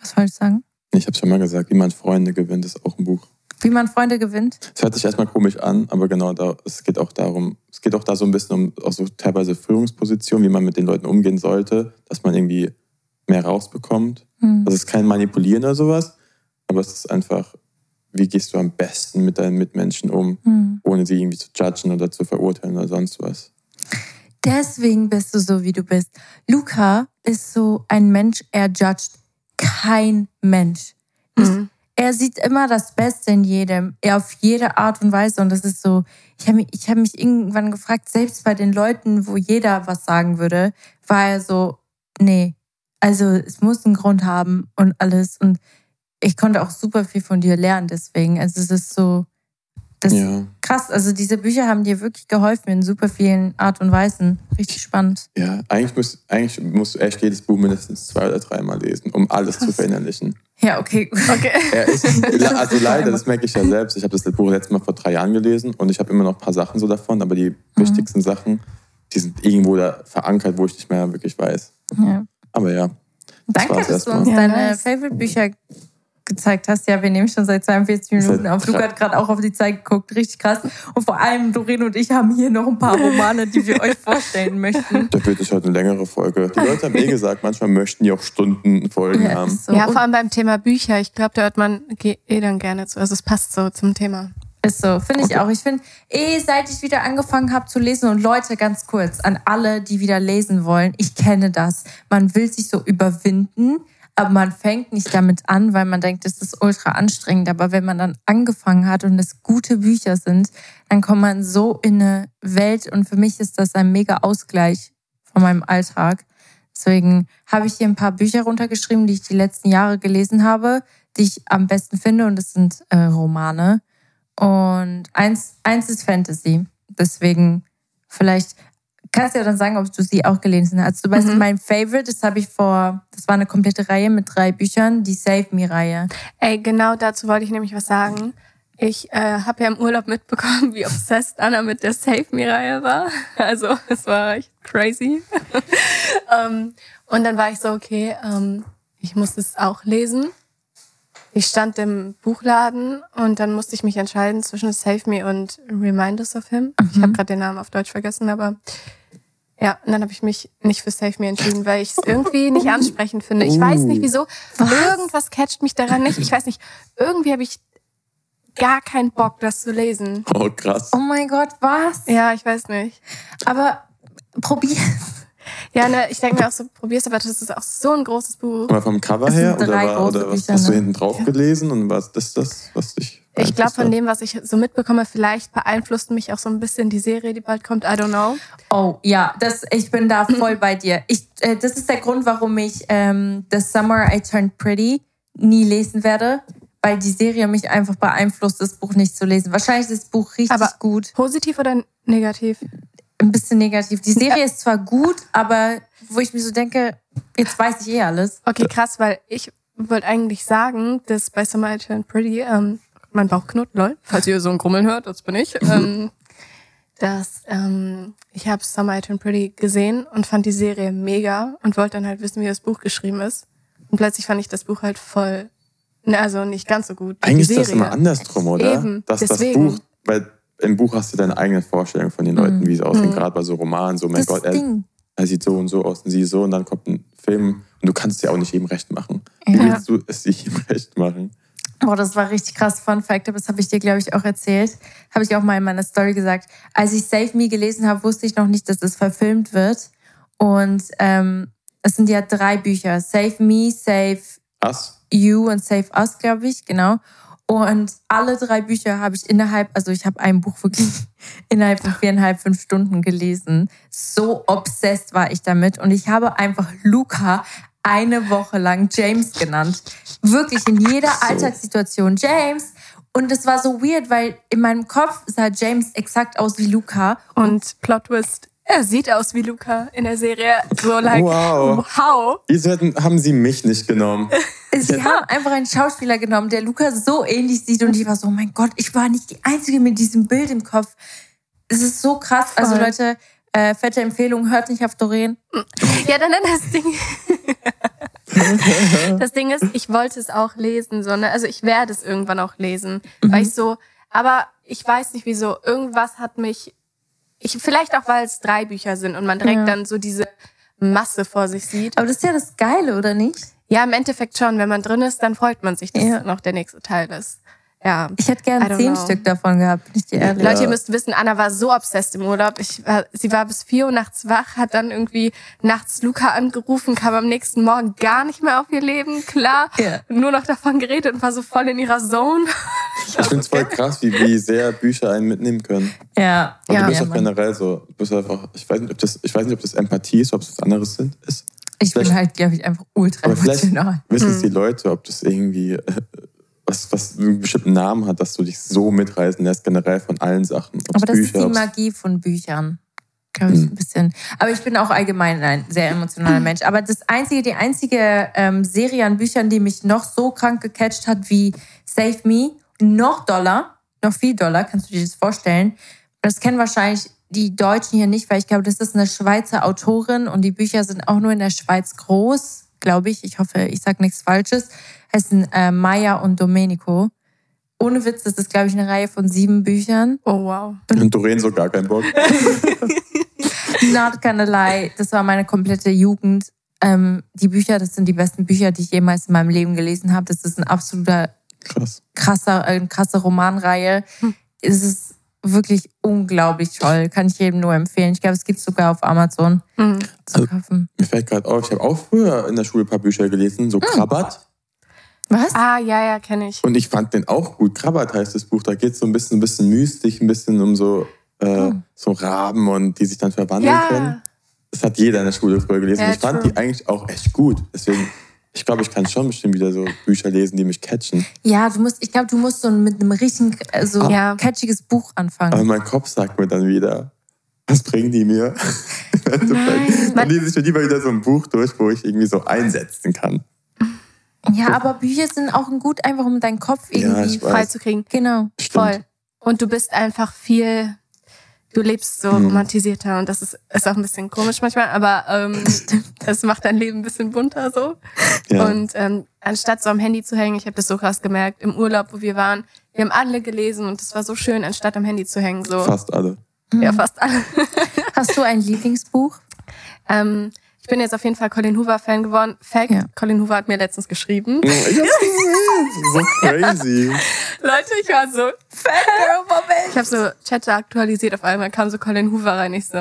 Was soll ich sagen? ich habe schon mal gesagt, wie man Freunde gewinnt, ist auch ein Buch. Wie man Freunde gewinnt? Es hört sich erstmal komisch an, aber genau da, es geht auch darum, es geht auch da so ein bisschen um auch so teilweise Führungspositionen, wie man mit den Leuten umgehen sollte, dass man irgendwie mehr rausbekommt. Hm. Das ist kein Manipulieren oder sowas, aber es ist einfach, wie gehst du am besten mit deinen Mitmenschen um, Hm. ohne sie irgendwie zu judgen oder zu verurteilen oder sonst was. Deswegen bist du so, wie du bist. Luca ist so ein Mensch, er judgt kein Mensch. Mhm. Er sieht immer das Beste in jedem, er auf jede Art und Weise. Und das ist so, ich habe mich, ich hab mich irgendwann gefragt, selbst bei den Leuten, wo jeder was sagen würde, war er so, nee, also es muss einen Grund haben und alles. Und ich konnte auch super viel von dir lernen deswegen. Also es ist so, das Ja, krass. Also diese Bücher haben dir wirklich geholfen in super vielen Art und Weisen. Richtig spannend. ja. Eigentlich, musst, eigentlich musst du echt jedes Buch mindestens zwei oder dreimal lesen, um alles zu verinnerlichen. Ja, okay. [LAUGHS] Okay. Er ist, [LAUGHS] also leider, das merke ich ja selbst. Ich habe das Buch letztes Mal vor drei Jahren gelesen und ich habe immer noch ein paar Sachen so davon, aber die wichtigsten Sachen, die sind irgendwo da verankert, wo ich nicht mehr wirklich weiß. Ja. Aber ja, Danke, war's dass du uns Ja, deine nice. Favorite-Bücher gezeigt hast. Ja, wir nehmen schon seit 42 Minuten Seit auf. Luca hat gerade auch auf die Zeit geguckt. Richtig krass. Und vor allem Doreen und ich haben hier noch ein paar Romane, die wir euch vorstellen möchten. da wird es heute eine längere Folge. Die Leute haben eh gesagt, manchmal möchten die auch Stundenfolgen Ja, haben. so. Ja, vor allem beim Thema Bücher. Ich glaube, da hört man eh dann gerne zu. Also es passt so zum Thema. Ist so, finde ich Okay. auch. Ich finde, eh, seit ich wieder angefangen habe zu lesen und Leute, ganz kurz, an alle, die wieder lesen wollen, ich kenne das. Man will sich so überwinden, aber man fängt nicht damit an, weil man denkt, es ist ultra anstrengend. Aber wenn man dann angefangen hat und es gute Bücher sind, dann kommt man so in eine Welt und für mich ist das ein mega Ausgleich von meinem Alltag. Deswegen habe ich hier ein paar Bücher runtergeschrieben, die ich die letzten Jahre gelesen habe, die ich am besten finde und das sind äh, Romane. Und eins, eins ist Fantasy. Deswegen vielleicht kannst du ja dann sagen, ob du sie auch gelesen hast. Du weißt, Mhm. mein Favorite, das habe ich vor, das war eine komplette Reihe mit drei Büchern, die Save Me-Reihe. Ey, genau dazu wollte ich nämlich was sagen. Ich äh, habe ja im Urlaub mitbekommen, wie obsessed Anna mit der Save Me-Reihe war. [LAUGHS] Also es war echt crazy. [LAUGHS] ähm, und dann war ich so, okay, ähm, ich muss es auch lesen. Ich stand im Buchladen und dann musste ich mich entscheiden zwischen Save Me und Reminders of Him. Ich habe gerade den Namen auf Deutsch vergessen, aber ja, und dann habe ich mich nicht für Save Me entschieden, weil ich es irgendwie nicht ansprechend finde. Ich weiß nicht wieso. Irgendwas catcht mich daran nicht. Ich weiß nicht. Irgendwie habe ich gar keinen Bock, das zu lesen. Oh, krass. Oh mein Gott, was? Ja, ich weiß nicht. Aber probier. Ja, ne, ich denke mir auch so, probier's, aber das ist auch so ein großes Buch. Aber vom Cover her oder, war, oder was Bücher, hast du ne? hinten drauf gelesen und was ist das, was dich Ich glaube, von dem, was ich so mitbekomme, vielleicht beeinflusst mich auch so ein bisschen die Serie, die bald kommt. I don't know. Oh ja, das, ich bin da voll bei dir. Ich, äh, das ist der Grund, warum ich ähm, The Summer I Turned Pretty nie lesen werde, weil die Serie mich einfach beeinflusst, das Buch nicht zu lesen. Wahrscheinlich ist das Buch richtig Aber- gut. Positiv oder negativ? Ein bisschen negativ. Die Serie ist zwar gut, aber wo ich mir so denke, jetzt weiß ich eh alles. Okay, krass, weil ich wollte eigentlich sagen, dass bei Summer I Turned Pretty, ähm, mein Bauch knurrt, lol, falls ihr so ein Grummeln hört, das bin ich, [LAUGHS] ähm, dass ähm, ich habe Summer I Turned Pretty gesehen und fand die Serie mega und wollte dann halt wissen, wie das Buch geschrieben ist. Und plötzlich fand ich das Buch halt voll, ne, also nicht ganz so gut. Eigentlich die ist das immer andersrum, oder? Eben, Dass deswegen. das Buch, weil im Buch hast du deine eigene Vorstellung von den Leuten, wie sie aussehen, Mhm. gerade bei so Romanen, so, mein Das Gott, er, er sieht so und so aus und sie so und dann kommt ein Film und du kannst es ja auch nicht jedem recht machen. Wie Ja. willst du es jedem [LAUGHS] recht machen? Boah, das war richtig krass. Fun Fact, aber das habe ich dir, glaube ich, auch erzählt. Habe ich auch mal in meiner Story gesagt. Als ich Save Me gelesen habe, wusste ich noch nicht, dass es verfilmt wird. Und ähm, es sind ja drei Bücher. Save Me, Save Was? You und Save Us, glaube ich, genau. Und alle drei Bücher habe ich innerhalb, also ich habe ein Buch wirklich [LAUGHS] innerhalb von viereinhalb, fünf Stunden gelesen. So obsessed war ich damit. Und ich habe einfach Luca eine Woche lang James genannt. Wirklich in jeder. Alltagssituation James. Und es war so weird, weil in meinem Kopf sah James exakt aus wie Luca. Und Plot Twist, er sieht aus wie Luca in der Serie. So like, Wow. wow. Wieso haben sie mich nicht genommen? [LAUGHS] Sie haben einfach einen Schauspieler genommen, der Luca so ähnlich sieht. Und ich war so, oh mein Gott, ich war nicht die Einzige mit diesem Bild im Kopf. Es ist so krass. Also Voll. Leute, äh, fette Empfehlung, hört nicht auf Doreen. Ja, dann das Ding. [LAUGHS] das Ding ist, ich wollte es auch lesen, so, ne? also ich werde es irgendwann auch lesen, mhm. weil ich so, aber ich weiß nicht wieso, irgendwas hat mich, ich, vielleicht auch, weil es drei Bücher sind und man direkt ja. dann so diese Masse vor sich sieht. Aber das ist ja das Geile, oder nicht? Ja, im Endeffekt schon. Wenn man drin ist, dann freut man sich, dass ja. noch der nächste Teil ist. Ja. Ich hätte gerne zehn know. Stück davon gehabt, bin ich dir ehrlich. Leute, ihr müsst wissen, Anna war so obsessed im Urlaub. Ich war, sie war bis vier Uhr nachts wach, hat dann irgendwie nachts Luca angerufen, kam am nächsten Morgen gar nicht mehr auf ihr Leben, klar. Yeah. Nur noch davon geredet und war so voll in ihrer Zone. Ich, ich finde es voll krass, wie, wie sehr Bücher einen mitnehmen können. Ja. Und ja. du bist ja, auch generell so, du bist einfach, ich weiß nicht, ob das, ich weiß nicht, ob das Empathie ist, ob es was anderes sind, ist. Ich vielleicht, bin halt, glaube ich, einfach ultra aber emotional. Vielleicht wissen es die hm. Leute, ob das irgendwie äh, was, was einen bestimmten Namen hat, dass du dich so mitreißen lässt, generell von allen Sachen. Aber das Bücher, ist die Magie von Büchern. Glaube ich, hm. ein bisschen. Aber ich bin auch allgemein ein sehr emotionaler Mensch. Aber das einzige, die einzige ähm, Serie an Büchern, die mich noch so krank gecatcht hat wie Save Me, noch doller, noch viel doller, kannst du dir das vorstellen? Das kennen wahrscheinlich die Deutschen hier nicht, weil ich glaube, das ist eine Schweizer Autorin und die Bücher sind auch nur in der Schweiz groß, glaube ich. Ich hoffe, ich sage nichts Falsches. Heißen äh, Maya und Domenico. Ohne Witz, das ist, glaube ich, eine Reihe von sieben Büchern. Oh, wow. Und Doreen so gar keinen Bock. [LAUGHS] Not gonna lie, das war meine komplette Jugend. Ähm, die Bücher, das sind die besten Bücher, die ich jemals in meinem Leben gelesen habe. Das ist ein absoluter Krass. krasser, eine krasse Romanreihe. Hm. Es ist wirklich unglaublich toll. Kann ich jedem nur empfehlen. Ich glaube, es gibt es sogar auf Amazon mhm. zu also, kaufen. Mir fällt gerade auf, ich habe auch früher in der Schule ein paar Bücher gelesen, so mhm. Krabat. Was? Ah, ja, ja, kenne ich. Und ich fand den auch gut. Krabat heißt das Buch. Da geht es so ein bisschen, ein bisschen mystisch, ein bisschen um so, äh, oh. so Raben und die sich dann verwandeln ja. können. Das hat jeder in der Schule früher gelesen. Ja, ich fand true. die eigentlich auch echt gut. Deswegen ich glaube, ich kann schon bestimmt wieder so Bücher lesen, die mich catchen. Ja, du musst, ich glaube, du musst so mit einem richtigen, so also ja. catchiges Buch anfangen. Aber mein Kopf sagt mir dann wieder, was bringen die mir? [LAUGHS] Nein. dann lese ich mir lieber wieder so ein Buch durch, wo ich irgendwie so einsetzen kann. Ja, aber Bücher sind auch gut, einfach um deinen Kopf irgendwie ja, frei zu kriegen. Genau. Stimmt. Voll. Und du bist einfach viel du lebst so mhm. romantisierter und das ist, ist auch ein bisschen komisch manchmal, aber ähm, [LAUGHS] es macht dein Leben ein bisschen bunter so. Ja. Und ähm, anstatt so am Handy zu hängen, ich habe das so krass gemerkt, im Urlaub, wo wir waren, wir haben alle gelesen und es war so schön, anstatt am Handy zu hängen. So. Fast alle. Ja, fast alle. [LAUGHS] Hast du ein Lieblingsbuch? ähm, ich bin jetzt auf jeden Fall Colin Hoover Fan geworden. Fact, ja. Colin Hoover hat mir letztens geschrieben. Ja, [LAUGHS] so crazy. Leute, ich war so Fangirl-Moment. Ich habe so Chat aktualisiert, auf einmal kam so Colin Hoover rein. Ich so,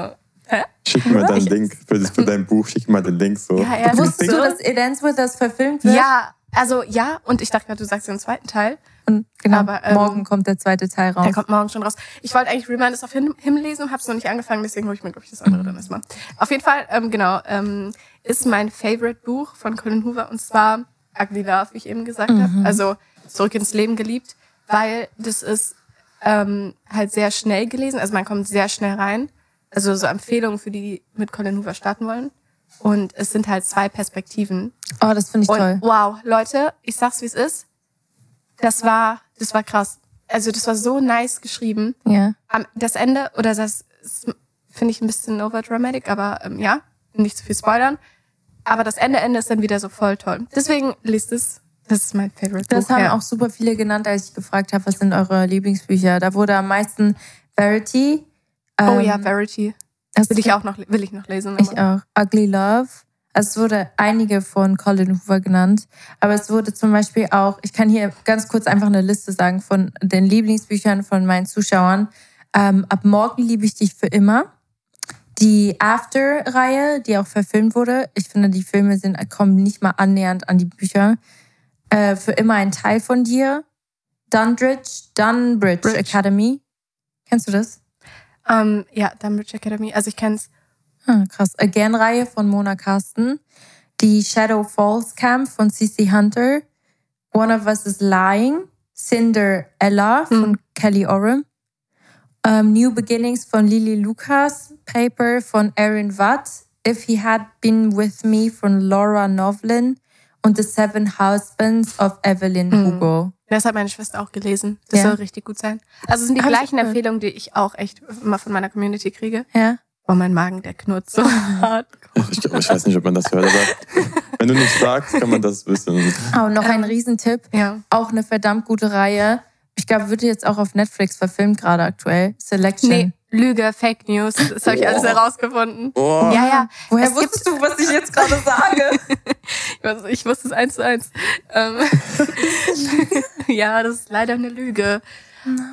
hä? Schick mir mal deinen Link für, das, für dein Buch, schick mir mal den Link so. Ja, ja. Wusstest du, dass It Ends With Us verfilmt wird? Ja, also ja. Und ich dachte gerade, du sagst den zweiten Teil. Und genau, Aber, ähm, morgen kommt der zweite Teil raus. Der kommt morgen schon raus. Ich wollte eigentlich Reminders of Him, Him lesen habe es noch nicht angefangen, deswegen hole ich mir, glaube ich, das andere dann erstmal. Auf jeden Fall, ähm, genau, ähm, ist mein Favorite Buch von Colin Hoover und zwar Ugly Love, wie ich eben gesagt mhm. habe. Also Zurück ins Leben geliebt, weil das ist ähm, halt sehr schnell gelesen. Also man kommt sehr schnell rein. Also so Empfehlungen für die, die mit Colin Hoover starten wollen. Und es sind halt zwei Perspektiven. Oh, das finde ich und, toll. Wow, Leute, ich sag's wie es ist. Das war, das war krass. Also das war so nice geschrieben. Ja. Das Ende, oder das finde ich ein bisschen overdramatic, aber ähm, ja, nicht zu viel spoilern. Aber das Ende, Ende ist dann wieder so voll toll. Deswegen liest es. Das ist mein Favorite Das Buch, haben ja. auch super viele genannt, als ich gefragt habe, was sind eure Lieblingsbücher. Da wurde am meisten Verity. Ähm, oh ja, ähm, Verity. Will ich auch noch, will ich noch lesen. Ich auch. Ugly Love. Es wurde einige von Colin Hoover genannt, aber es wurde zum Beispiel auch, ich kann hier ganz kurz einfach eine Liste sagen von den Lieblingsbüchern von meinen Zuschauern. Ähm, Ab morgen liebe ich dich für immer. Die After-Reihe, die auch verfilmt wurde. Ich finde, die Filme sind, kommen nicht mal annähernd an die Bücher. Äh, für immer ein Teil von dir. Dunbridge, Dunbridge Bridge. Academy. Kennst du das? Um, ähm, ja, Dunbridge Academy. Also ich kenn's. Ah, krass. Again-Reihe von Mona Carsten. Die Shadow Falls Camp von CC Hunter. One of Us is Lying. Cinderella von hm. Kelly Oram. Um, New Beginnings von Lily Lucas. Paper von Erin Watt. If He Had Been With Me von Laura Novlin. Und The Seven Husbands of Evelyn hm. Hugo. Das hat meine Schwester auch gelesen. Das ja. soll richtig gut sein. Also es sind die Hab gleichen Empfehlungen, die ich auch echt immer von meiner Community kriege. Ja. Oh, mein Magen, der knurrt so [LAUGHS] hart. Ich, ich, weiß nicht, ob man das hört, aber Wenn du nicht sagst, kann man das wissen. Oh, noch ein Riesentipp. Ja. Auch eine verdammt gute Reihe. Ich glaube, wird jetzt auch auf Netflix verfilmt gerade aktuell. Selection. Nee, Lüge, Fake News. Das habe ich alles herausgefunden. Oh. Ja, ja. Woher Es gibt- wusstest du, was ich jetzt gerade sage? [LAUGHS] Ich Ich wusste es eins zu eins. Ähm, [LAUGHS] ja, das ist leider eine Lüge.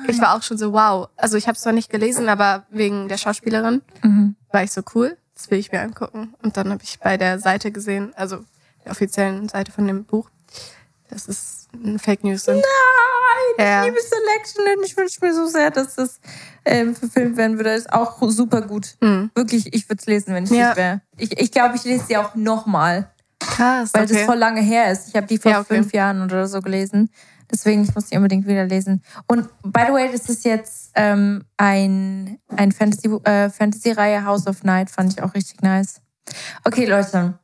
Ich war auch schon so, wow. Also ich habe es zwar nicht gelesen, aber wegen der Schauspielerin Mhm. war ich so cool. Das will ich mir angucken. Und dann habe ich bei der Seite gesehen, also der offiziellen Seite von dem Buch, dass es ein Fake News sind. Nein, Ja. ich liebe Selection und ich wünsche mir so sehr, dass das ähm, verfilmt werden würde. Das ist auch super gut. Hm. Wirklich, ich würde es lesen, wenn ich Ja. nicht wäre. Ich, ich glaube, ich lese sie auch nochmal, Krass, weil okay. das voll lange her ist. Ich habe die vor Ja, okay. fünf Jahren oder so gelesen. Deswegen, ich muss die unbedingt wieder lesen. Und by the way, das ist jetzt ähm, ein, ein Fantasy, äh, Fantasy-Reihe House of Night, fand ich auch richtig nice. Okay, Leute.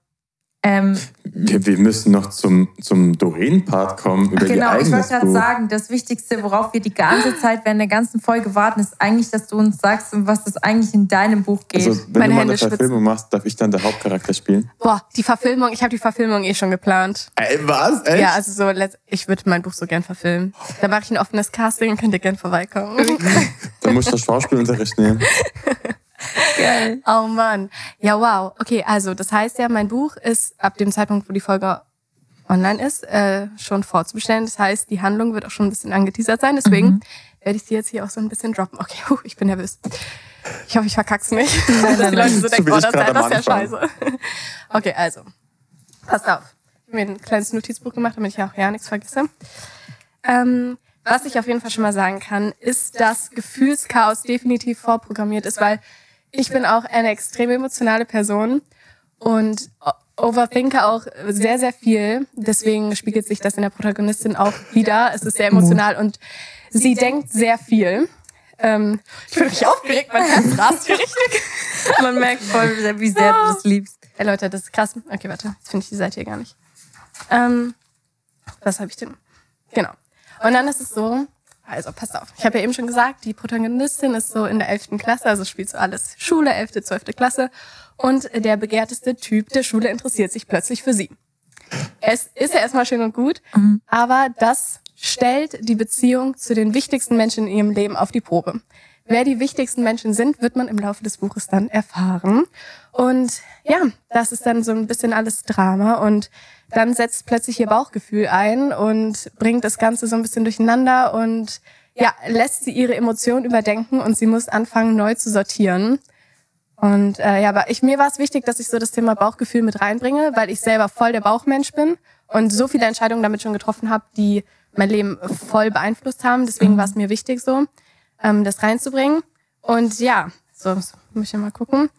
Ähm, Wir, wir müssen noch zum, zum Doreen-Part kommen über Genau, ich wollte gerade sagen, das Wichtigste, worauf wir die ganze Zeit während der ganzen Folge warten, ist eigentlich, dass du uns sagst, um was es eigentlich in deinem Buch geht. Also, wenn Meine du mal Hände eine Verfilmung machst, darf ich dann der Hauptcharakter spielen? Boah, die Verfilmung, ich habe die Verfilmung eh schon geplant. Ey, was? Echt? Ja, also so, ich würde mein Buch so gern verfilmen. Da mache ich ein offenes Casting, könnt ihr gern vorbeikommen. [LAUGHS] Dann muss ich das Schauspielunterricht nehmen. [LAUGHS] geil. [LAUGHS] Oh Mann. Ja, wow. Okay, also das heißt ja, mein Buch ist ab dem Zeitpunkt, wo die Folge online ist, äh, schon vorzubestellen. Das heißt, die Handlung wird auch schon ein bisschen angeteasert sein. Deswegen werde ich sie jetzt hier auch so ein bisschen droppen. Okay, huh, ich bin nervös. Ich hoffe, ich verkack's nicht. [LAUGHS] Dass die Leute so denken, oh, das, ist ja scheiße. [LAUGHS] Okay, also. Passt auf. Ich habe mir ein kleines Notizbuch gemacht, damit ich auch ja nichts vergesse. Ähm, was ich auf jeden Fall schon mal sagen kann, ist, dass Gefühlschaos definitiv vorprogrammiert ist, weil ich bin auch eine extrem emotionale Person und overthinke auch sehr, sehr viel. Deswegen spiegelt sich das in der Protagonistin auch wieder. Es ist sehr emotional und sie denkt sehr viel. Ähm, ich bin richtig aufgeregt, mein Herz [LAUGHS] rast hier richtig. Man merkt voll, wie sehr du das liebst. Ey Leute, das ist krass. Okay, warte, jetzt finde ich die Seite hier gar nicht. Ähm, was habe ich denn? Genau. Und dann ist es so, also passt auf, ich habe ja eben schon gesagt, die Protagonistin ist so in der 11. Klasse, also spielt so alles Schule, 11., 12. Klasse. Und der begehrteste Typ der Schule interessiert sich plötzlich für sie. Es ist ja erstmal schön und gut, aber das stellt die Beziehung zu den wichtigsten Menschen in ihrem Leben auf die Probe. Wer die wichtigsten Menschen sind, wird man im Laufe des Buches dann erfahren. Und ja, das ist dann so ein bisschen alles Drama und dann setzt plötzlich ihr Bauchgefühl ein und bringt das Ganze so ein bisschen durcheinander und ja, lässt sie ihre Emotionen überdenken und sie muss anfangen, neu zu sortieren. Und äh, ja, aber ich, mir war es wichtig, dass ich so das Thema Bauchgefühl mit reinbringe, weil ich selber voll der Bauchmensch bin und so viele Entscheidungen damit schon getroffen habe, die mein Leben voll beeinflusst haben. Deswegen war es mir wichtig, so ähm, das reinzubringen. Und ja, so muss ich mal gucken.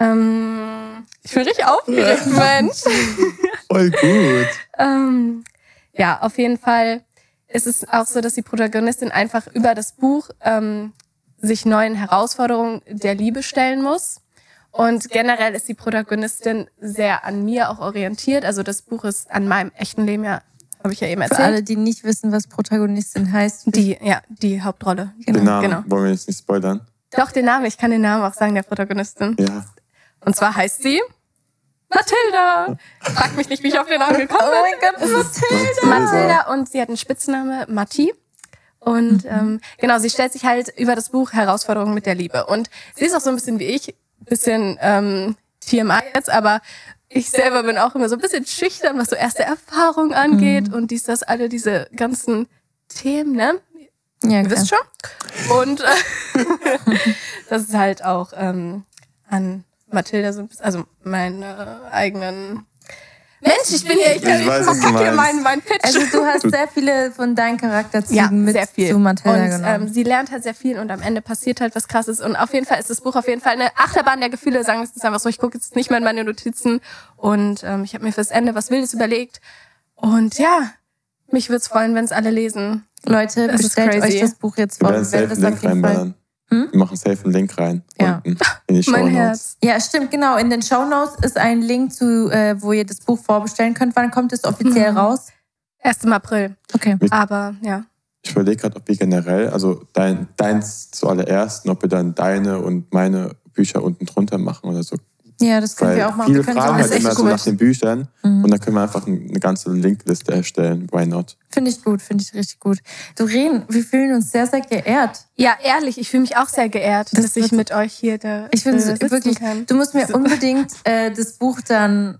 Ähm, ich bin richtig aufgeregt, Mensch. [LAUGHS] Voll gut. Ähm, ja, auf jeden Fall ist es auch so, dass die Protagonistin einfach über das Buch ähm, sich neuen Herausforderungen der Liebe stellen muss. Und generell ist die Protagonistin sehr an mir auch orientiert. Also das Buch ist an meinem echten Leben ja, habe ich ja eben Für erzählt. alle, die nicht wissen, was Protagonistin heißt. Die, ja, die Hauptrolle. Den Namen Genau. wollen wir jetzt nicht spoilern. Doch, den Namen, ich kann den Namen auch sagen, der Protagonistin. Ja. Und zwar heißt sie Mathilda. Frag mich nicht, wie ich auf den Namen gekommen Oh bin. mein Gott, Mathilda. [LAUGHS] Mathilda und sie hat einen Spitzname Matti. Und ähm, genau, sie stellt sich halt über das Buch Herausforderungen mit der Liebe. Und sie ist auch so ein bisschen wie ich, bisschen ähm, TMI jetzt, aber ich selber bin auch immer so ein bisschen schüchtern, was so erste Erfahrungen angeht und dies, das, alle diese ganzen Themen, ne? Ja, Ihr wisst schon. Und äh, [LAUGHS] das ist halt auch ähm, an Mathilda so ein bisschen, also meine eigenen Mensch, ich bin hier, ich, Ich weiß, du verkacke meinst. meinen mein Pitch. Also du hast [LAUGHS] sehr viele von deinen Charakterzügen ja, mit sehr viel. zu Mathilda und genommen. ähm, sie lernt halt sehr viel und am Ende passiert halt was krasses. Und auf jeden Fall ist das Buch auf jeden Fall eine Achterbahn der Gefühle, sagen wir es einfach so. Ich gucke jetzt nicht mehr in meine Notizen und ähm, ich habe mir fürs Ende was Wildes überlegt. Und ja, mich würde es freuen, wenn es alle lesen. Leute, das ist bestellt crazy. euch das Buch jetzt Wir vor. werden Wir einen das auf jeden Fall. Hm? Wir machen safe einen Link rein. Ja. Unten in die [LAUGHS] Show Mein Notes. Herz. Ja, stimmt, genau. In den Shownotes ist ein Link zu, äh, wo ihr das Buch vorbestellen könnt. Wann kommt es offiziell Mhm. raus? 1. April. Okay. Aber ja. Ich überlege gerade, ob wir generell, also dein, deins zuallererst, ob wir dann deine und meine Bücher unten drunter machen oder so. Ja, das können Weil wir auch machen. viele Wir können fragen so halt immer so nach den Büchern Mhm. und dann können wir einfach eine ganze Linkliste erstellen. Why not? Finde ich gut, finde ich richtig gut. Doreen, wir fühlen uns sehr, sehr geehrt. Ja, ehrlich, ich fühle mich auch sehr geehrt, Das dass ich mit euch hier da Ich finde äh, wirklich, kann. du musst mir unbedingt [LAUGHS] äh, das Buch dann.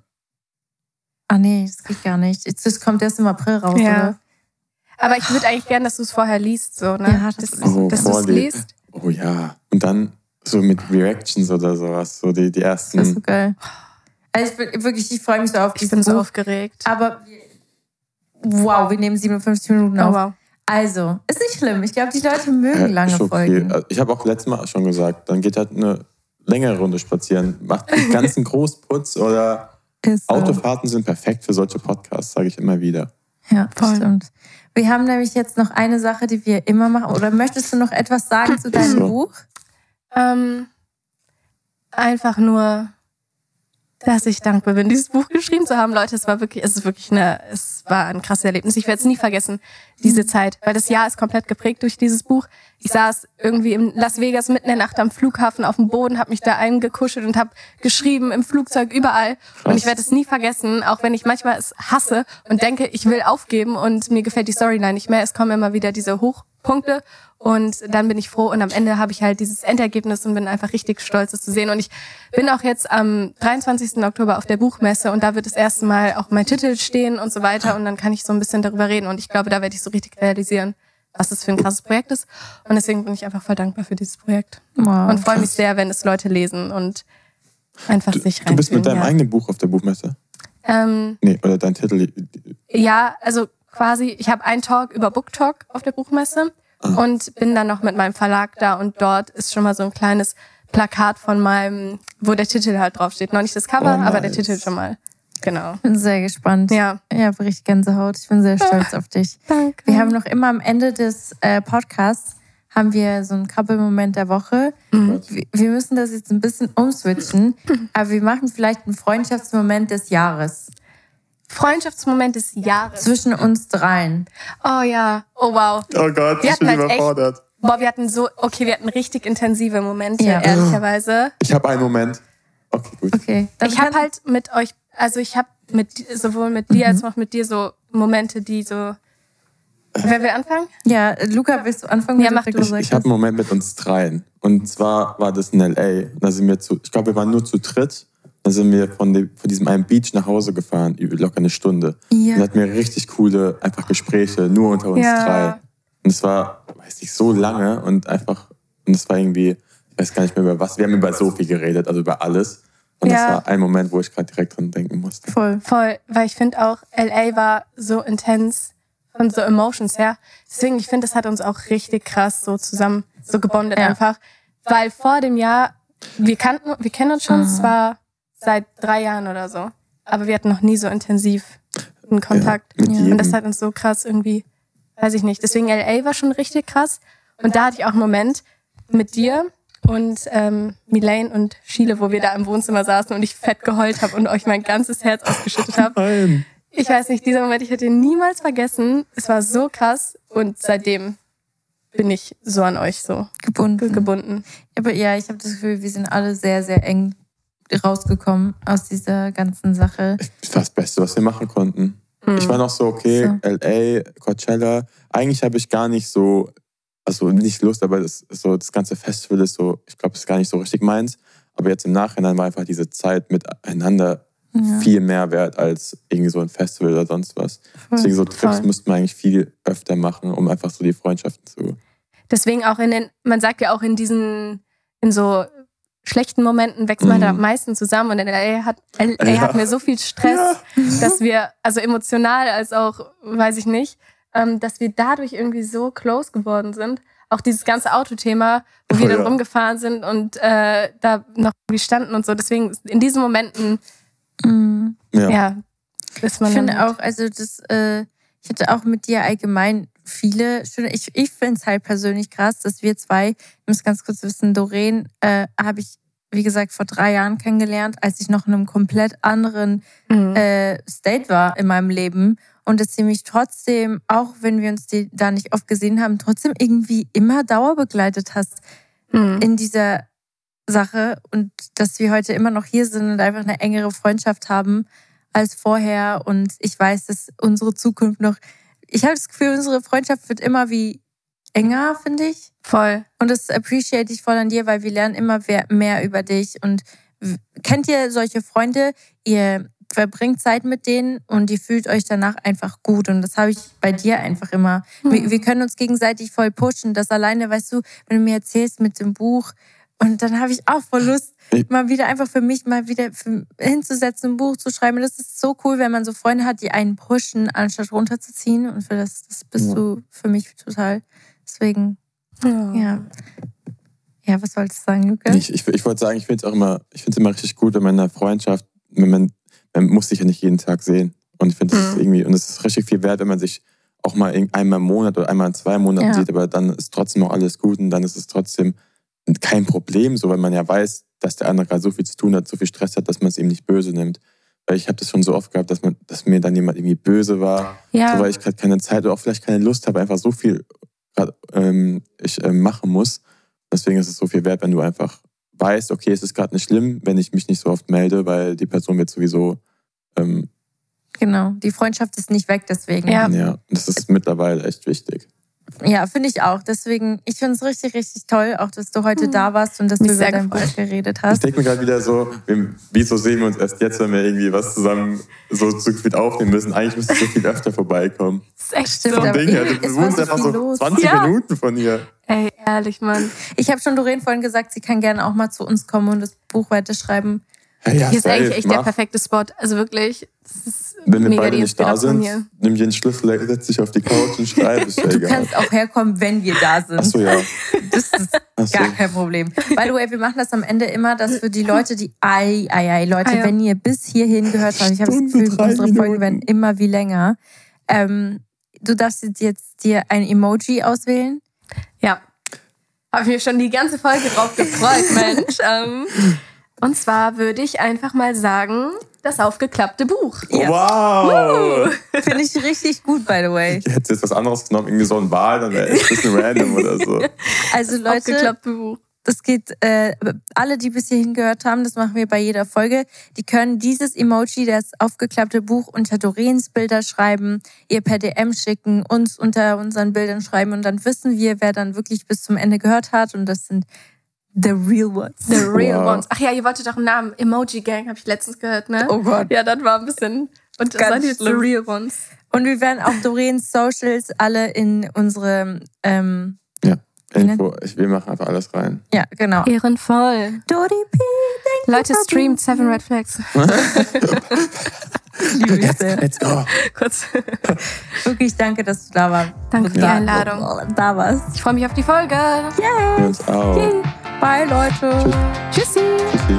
Ah nee, das geht gar nicht. Das kommt erst im April raus, Ja. oder? Aber ich würde eigentlich gerne, dass du es vorher liest, so, ne? Ja, das dass ist- Oh, dass du es liest. Oh ja. Und dann so mit Reactions oder sowas. So die, die Das ist ersten. so geil. Also ich bin wirklich, ich freue mich so auf Ich dieses bin so Buch. aufgeregt. Aber wow, wir nehmen 57 Minuten Oh, auf. wow. Also, ist nicht schlimm. Ich glaube, die Leute mögen Ja, lange okay. Folgen. Also Ich habe auch letztes Mal schon gesagt, dann geht halt eine längere Runde spazieren. Macht den ganzen [LAUGHS] Großputz oder Ist so. Autofahrten sind perfekt für solche Podcasts, sage ich immer wieder. Ja, Voll. stimmt. Wir haben nämlich jetzt noch eine Sache, die wir immer machen. Oder möchtest du noch etwas sagen zu deinem So. Buch? Ähm, einfach nur, dass ich dankbar bin, dieses Buch geschrieben zu haben. Leute, es war wirklich, es ist wirklich eine, es war ein krasses Erlebnis. Ich werde es nie vergessen, diese Zeit, weil das Jahr ist komplett geprägt durch dieses Buch. Ich saß irgendwie in Las Vegas mitten in der Nacht am Flughafen auf dem Boden, habe mich da eingekuschelt und habe geschrieben im Flugzeug überall. Und ich werde es nie vergessen, auch wenn ich manchmal es hasse und denke, ich will aufgeben und mir gefällt die Storyline nicht mehr. Es kommen immer wieder diese Hochpunkte und dann bin ich froh und am Ende habe ich halt dieses Endergebnis und bin einfach richtig stolz, es zu sehen. Und ich bin auch jetzt am 23. Oktober auf der Buchmesse und da wird das erste Mal auch mein Titel stehen und so weiter und dann kann ich so ein bisschen darüber reden und ich glaube, da werde ich so richtig realisieren, was das für ein krasses Projekt ist. Und deswegen bin ich einfach voll dankbar für dieses Projekt Wow. und freue mich sehr, wenn es Leute lesen und einfach sich Du bist mit deinem ja. eigenen Buch auf der Buchmesse. Ähm, Nee, oder dein Titel. ja, also quasi, ich habe einen Talk über Book Talk auf der Buchmesse und bin dann noch mit meinem Verlag da und dort ist schon mal so ein kleines Plakat von meinem, wo der Titel halt draufsteht. Noch nicht das Cover, Oh, aber der nice. Titel schon mal. Genau. Ich bin sehr gespannt. Ja. Ich habe richtig Gänsehaut. Ich bin sehr stolz auf dich. Danke. Wir haben noch immer am Ende des äh, Podcasts haben wir so einen Krabbelmoment der Woche. Mhm. Wir- Wir müssen das jetzt ein bisschen umswitchen, [LAUGHS] aber wir machen vielleicht einen Freundschaftsmoment des Jahres Freundschaftsmoment des Jahres. zwischen uns dreien. Oh ja. Oh wow. Oh Gott, Wir ich bin halt echt- überfordert. Boah, wir hatten so, okay, wir hatten richtig intensive Momente, Ja. ehrlicherweise. Ich habe einen Moment. Okay, gut. Okay. dann Ich habe halt mit euch, also ich habe mit sowohl mit dir als auch mit dir so Momente, die so. Wer will anfangen? Ja, Luca, willst du anfangen? Ja, mit mach du. gesagt Ich habe einen Moment mit uns dreien. Und zwar war das in L.A. Da sind wir zu, ich glaube, wir waren nur zu dritt. Da sind wir von, dem, von diesem einen Beach nach Hause gefahren, über locker eine Stunde. Ja. Und hatten wir richtig coole einfach Gespräche, nur unter uns Ja. drei. Und es war, weiß nicht, so lange und einfach, und es war irgendwie, ich weiß gar nicht mehr über was. Wir haben über so viel geredet, also über alles. Und das Ja. war ein Moment, wo ich gerade direkt dran denken musste. Voll. Voll, weil ich finde auch, LA war so intens von so Emotions her. Deswegen, ich finde, das hat uns auch richtig krass so zusammen so gebondet Ja. einfach. Weil vor dem Jahr, wir kannten, wir kennen uns schon zwar seit drei Jahren oder so, aber wir hatten noch nie so intensiv einen Kontakt. Ja. jedem. Und das hat uns so krass irgendwie, weiß ich nicht. Deswegen LA war schon richtig krass. Und da hatte ich auch einen Moment mit dir und ähm, Milane und Schiele, wo wir da im Wohnzimmer saßen und ich fett geheult habe und euch mein ganzes Herz ausgeschüttet habe. Ich weiß nicht, dieser Moment, ich hätte ihn niemals vergessen. Es war so krass und seitdem bin ich so an euch so Gebunden. gebunden. Aber ja, ich habe das Gefühl, wir sind alle sehr, sehr eng rausgekommen aus dieser ganzen Sache. Das war das Beste, was wir machen konnten. Ich war noch so, okay, LA, Coachella. Eigentlich habe ich gar nicht so, also nicht Lust, aber das, so, das ganze Festival ist so, ich glaube, es ist gar nicht so richtig meins. Aber jetzt im Nachhinein war einfach diese Zeit miteinander Ja. viel mehr wert als irgendwie so ein Festival oder sonst was. Deswegen so Trips Voll. müssten wir eigentlich viel öfter machen, um einfach so die Freundschaften zu. Deswegen auch in den, man sagt ja auch in diesen, in so schlechten Momenten wächst man Mhm. da am meisten zusammen und in LA, hat, LA Ja. hatten wir so viel Stress, dass wir, also emotional als auch, weiß ich nicht, ähm, dass wir dadurch irgendwie so close geworden sind. Auch dieses ganze Autothema, wo wir Oh, dann ja. rumgefahren sind und äh, da noch gestanden und so. Deswegen in diesen Momenten, Mhm. Ja. ja, ist man Ich finde auch, also das, äh, ich hatte auch mit dir allgemein viele schöne, ich, ich finde es halt persönlich krass, dass wir zwei, ich muss ganz kurz wissen, Doreen äh, habe ich, wie gesagt, vor drei Jahren kennengelernt, als ich noch in einem komplett anderen Mhm. äh, State war in meinem Leben. Und dass sie mich trotzdem, auch wenn wir uns die, da nicht oft gesehen haben, trotzdem irgendwie immer dauerbegleitet hast Mhm. in dieser Sache und dass wir heute immer noch hier sind und einfach eine engere Freundschaft haben als vorher. Und ich weiß, dass unsere Zukunft noch. Ich habe das Gefühl, unsere Freundschaft wird immer wie enger, finde ich. Voll. Und das appreciate ich voll an dir, weil wir lernen immer mehr über dich. Und kennt ihr solche Freunde? Ihr verbringt Zeit mit denen und ihr fühlt euch danach einfach gut. Und das habe ich bei dir einfach immer. Wir, wir, können uns gegenseitig voll pushen. Das alleine, weißt du, wenn du mir erzählst mit dem Buch, und dann habe ich auch voll Lust, mal wieder einfach für mich mal wieder hinzusetzen, ein Buch zu schreiben. Das ist so cool, wenn man so Freunde hat, die einen pushen, anstatt runterzuziehen. Und für das, das bist ja. du für mich total. Deswegen, ja. ja. ja was wolltest du sagen, Lukas? Ich, ich, ich wollte sagen, ich finde es auch immer, ich finde es immer richtig gut, wenn man in einer Freundschaft, wenn man, man muss sich ja nicht jeden Tag sehen. Und ich finde das mhm. irgendwie, und es ist richtig viel wert, wenn man sich auch mal einmal im Monat oder einmal in zwei Monaten ja. sieht, aber dann ist trotzdem noch alles gut und dann ist es trotzdem kein Problem, so weil man ja weiß, dass der andere gerade so viel zu tun hat, so viel Stress hat, dass man es ihm nicht böse nimmt. Weil ich habe das schon so oft gehabt, dass man, dass mir dann jemand irgendwie böse war, ja. so, weil ich gerade keine Zeit oder auch vielleicht keine Lust habe, einfach so viel grad, ähm, ich ähm, machen muss. Deswegen ist es so viel wert, wenn du einfach weißt, okay, es ist gerade nicht schlimm, wenn ich mich nicht so oft melde, weil die Person wird sowieso ähm, Genau, die Freundschaft ist nicht weg deswegen. Ja, ja das ist mittlerweile echt wichtig. Ja, finde ich auch. Deswegen, ich finde es richtig, richtig toll, auch dass du heute hm. da warst und dass Mich du über dein Buch geredet hast. Ich denke mir gerade wieder so, wieso sehen wir uns erst jetzt, wenn wir irgendwie was zusammen so zu viel aufnehmen müssen? Eigentlich müsste so viel öfter vorbeikommen. Das ist echt Stimmt, so ein Ding. Ja, du wohnst einfach so los. 20 ja. Minuten von hier. Ey, ehrlich, Mann. Ich habe schon Doreen vorhin gesagt, sie kann gerne auch mal zu uns kommen und das Buch weiterschreiben. Ja, hier ist eigentlich echt mach. der perfekte Spot. Also wirklich, das ist wenn wir beide nicht da sind, nimm dir den Schlüssel, setz dich auf die Couch und schreib. Ist ja [LAUGHS] du egal. kannst auch herkommen, wenn wir da sind. Achso, ja. [LAUGHS] Das ist so. gar kein Problem. By the way, wir machen das am Ende immer, dass für die Leute, die, ei, ei, ei, Leute, ah, ja. wenn ihr bis hierhin gehört habt, ich habe das Gefühl, unsere Minuten. Folgen werden immer wie länger. Ähm, du darfst jetzt dir ein Emoji auswählen. Ja. Habe ich mir schon die ganze Folge drauf gefreut, Mensch. Ähm, und zwar würde ich einfach mal sagen, das aufgeklappte Buch. Ja. Wow! [LAUGHS] Finde ich richtig gut, by the way. Ich hätte jetzt was anderes genommen, irgendwie so ein Wahl, dann wäre es ein bisschen random oder so. [LAUGHS] Also das Leute, aufgeklappte Buch. Das geht, äh, alle, die bis hierhin gehört haben, das machen wir bei jeder Folge, die können dieses Emoji, das aufgeklappte Buch unter Doreens Bilder schreiben, ihr per DM schicken, uns unter unseren Bildern schreiben und dann wissen wir, wer dann wirklich bis zum Ende gehört hat und das sind The real ones. The real wow. ones. Ach ja, ihr wolltet doch einen Namen. Emoji Gang habe ich letztens gehört, ne? Oh Gott. Ja, das war ein bisschen. Und das seid jetzt The real ones. Und wir werden auch Doreens Socials alle in unsere. Ähm, ja, Info. Ich, wir machen einfach alles rein. Ja, genau. Ehrenvoll. Leute, streamt Seven Red Flags. Liebe ich sehr. Let's go. Kurz. [LAUGHS] Wirklich danke, dass du da warst. Danke für die Einladung. Da warst. Ich freue mich auf die Folge. Yay. Wir uns auch. Yay. Bye, Leute. Tschüss. Tschüssi. Tschüssi.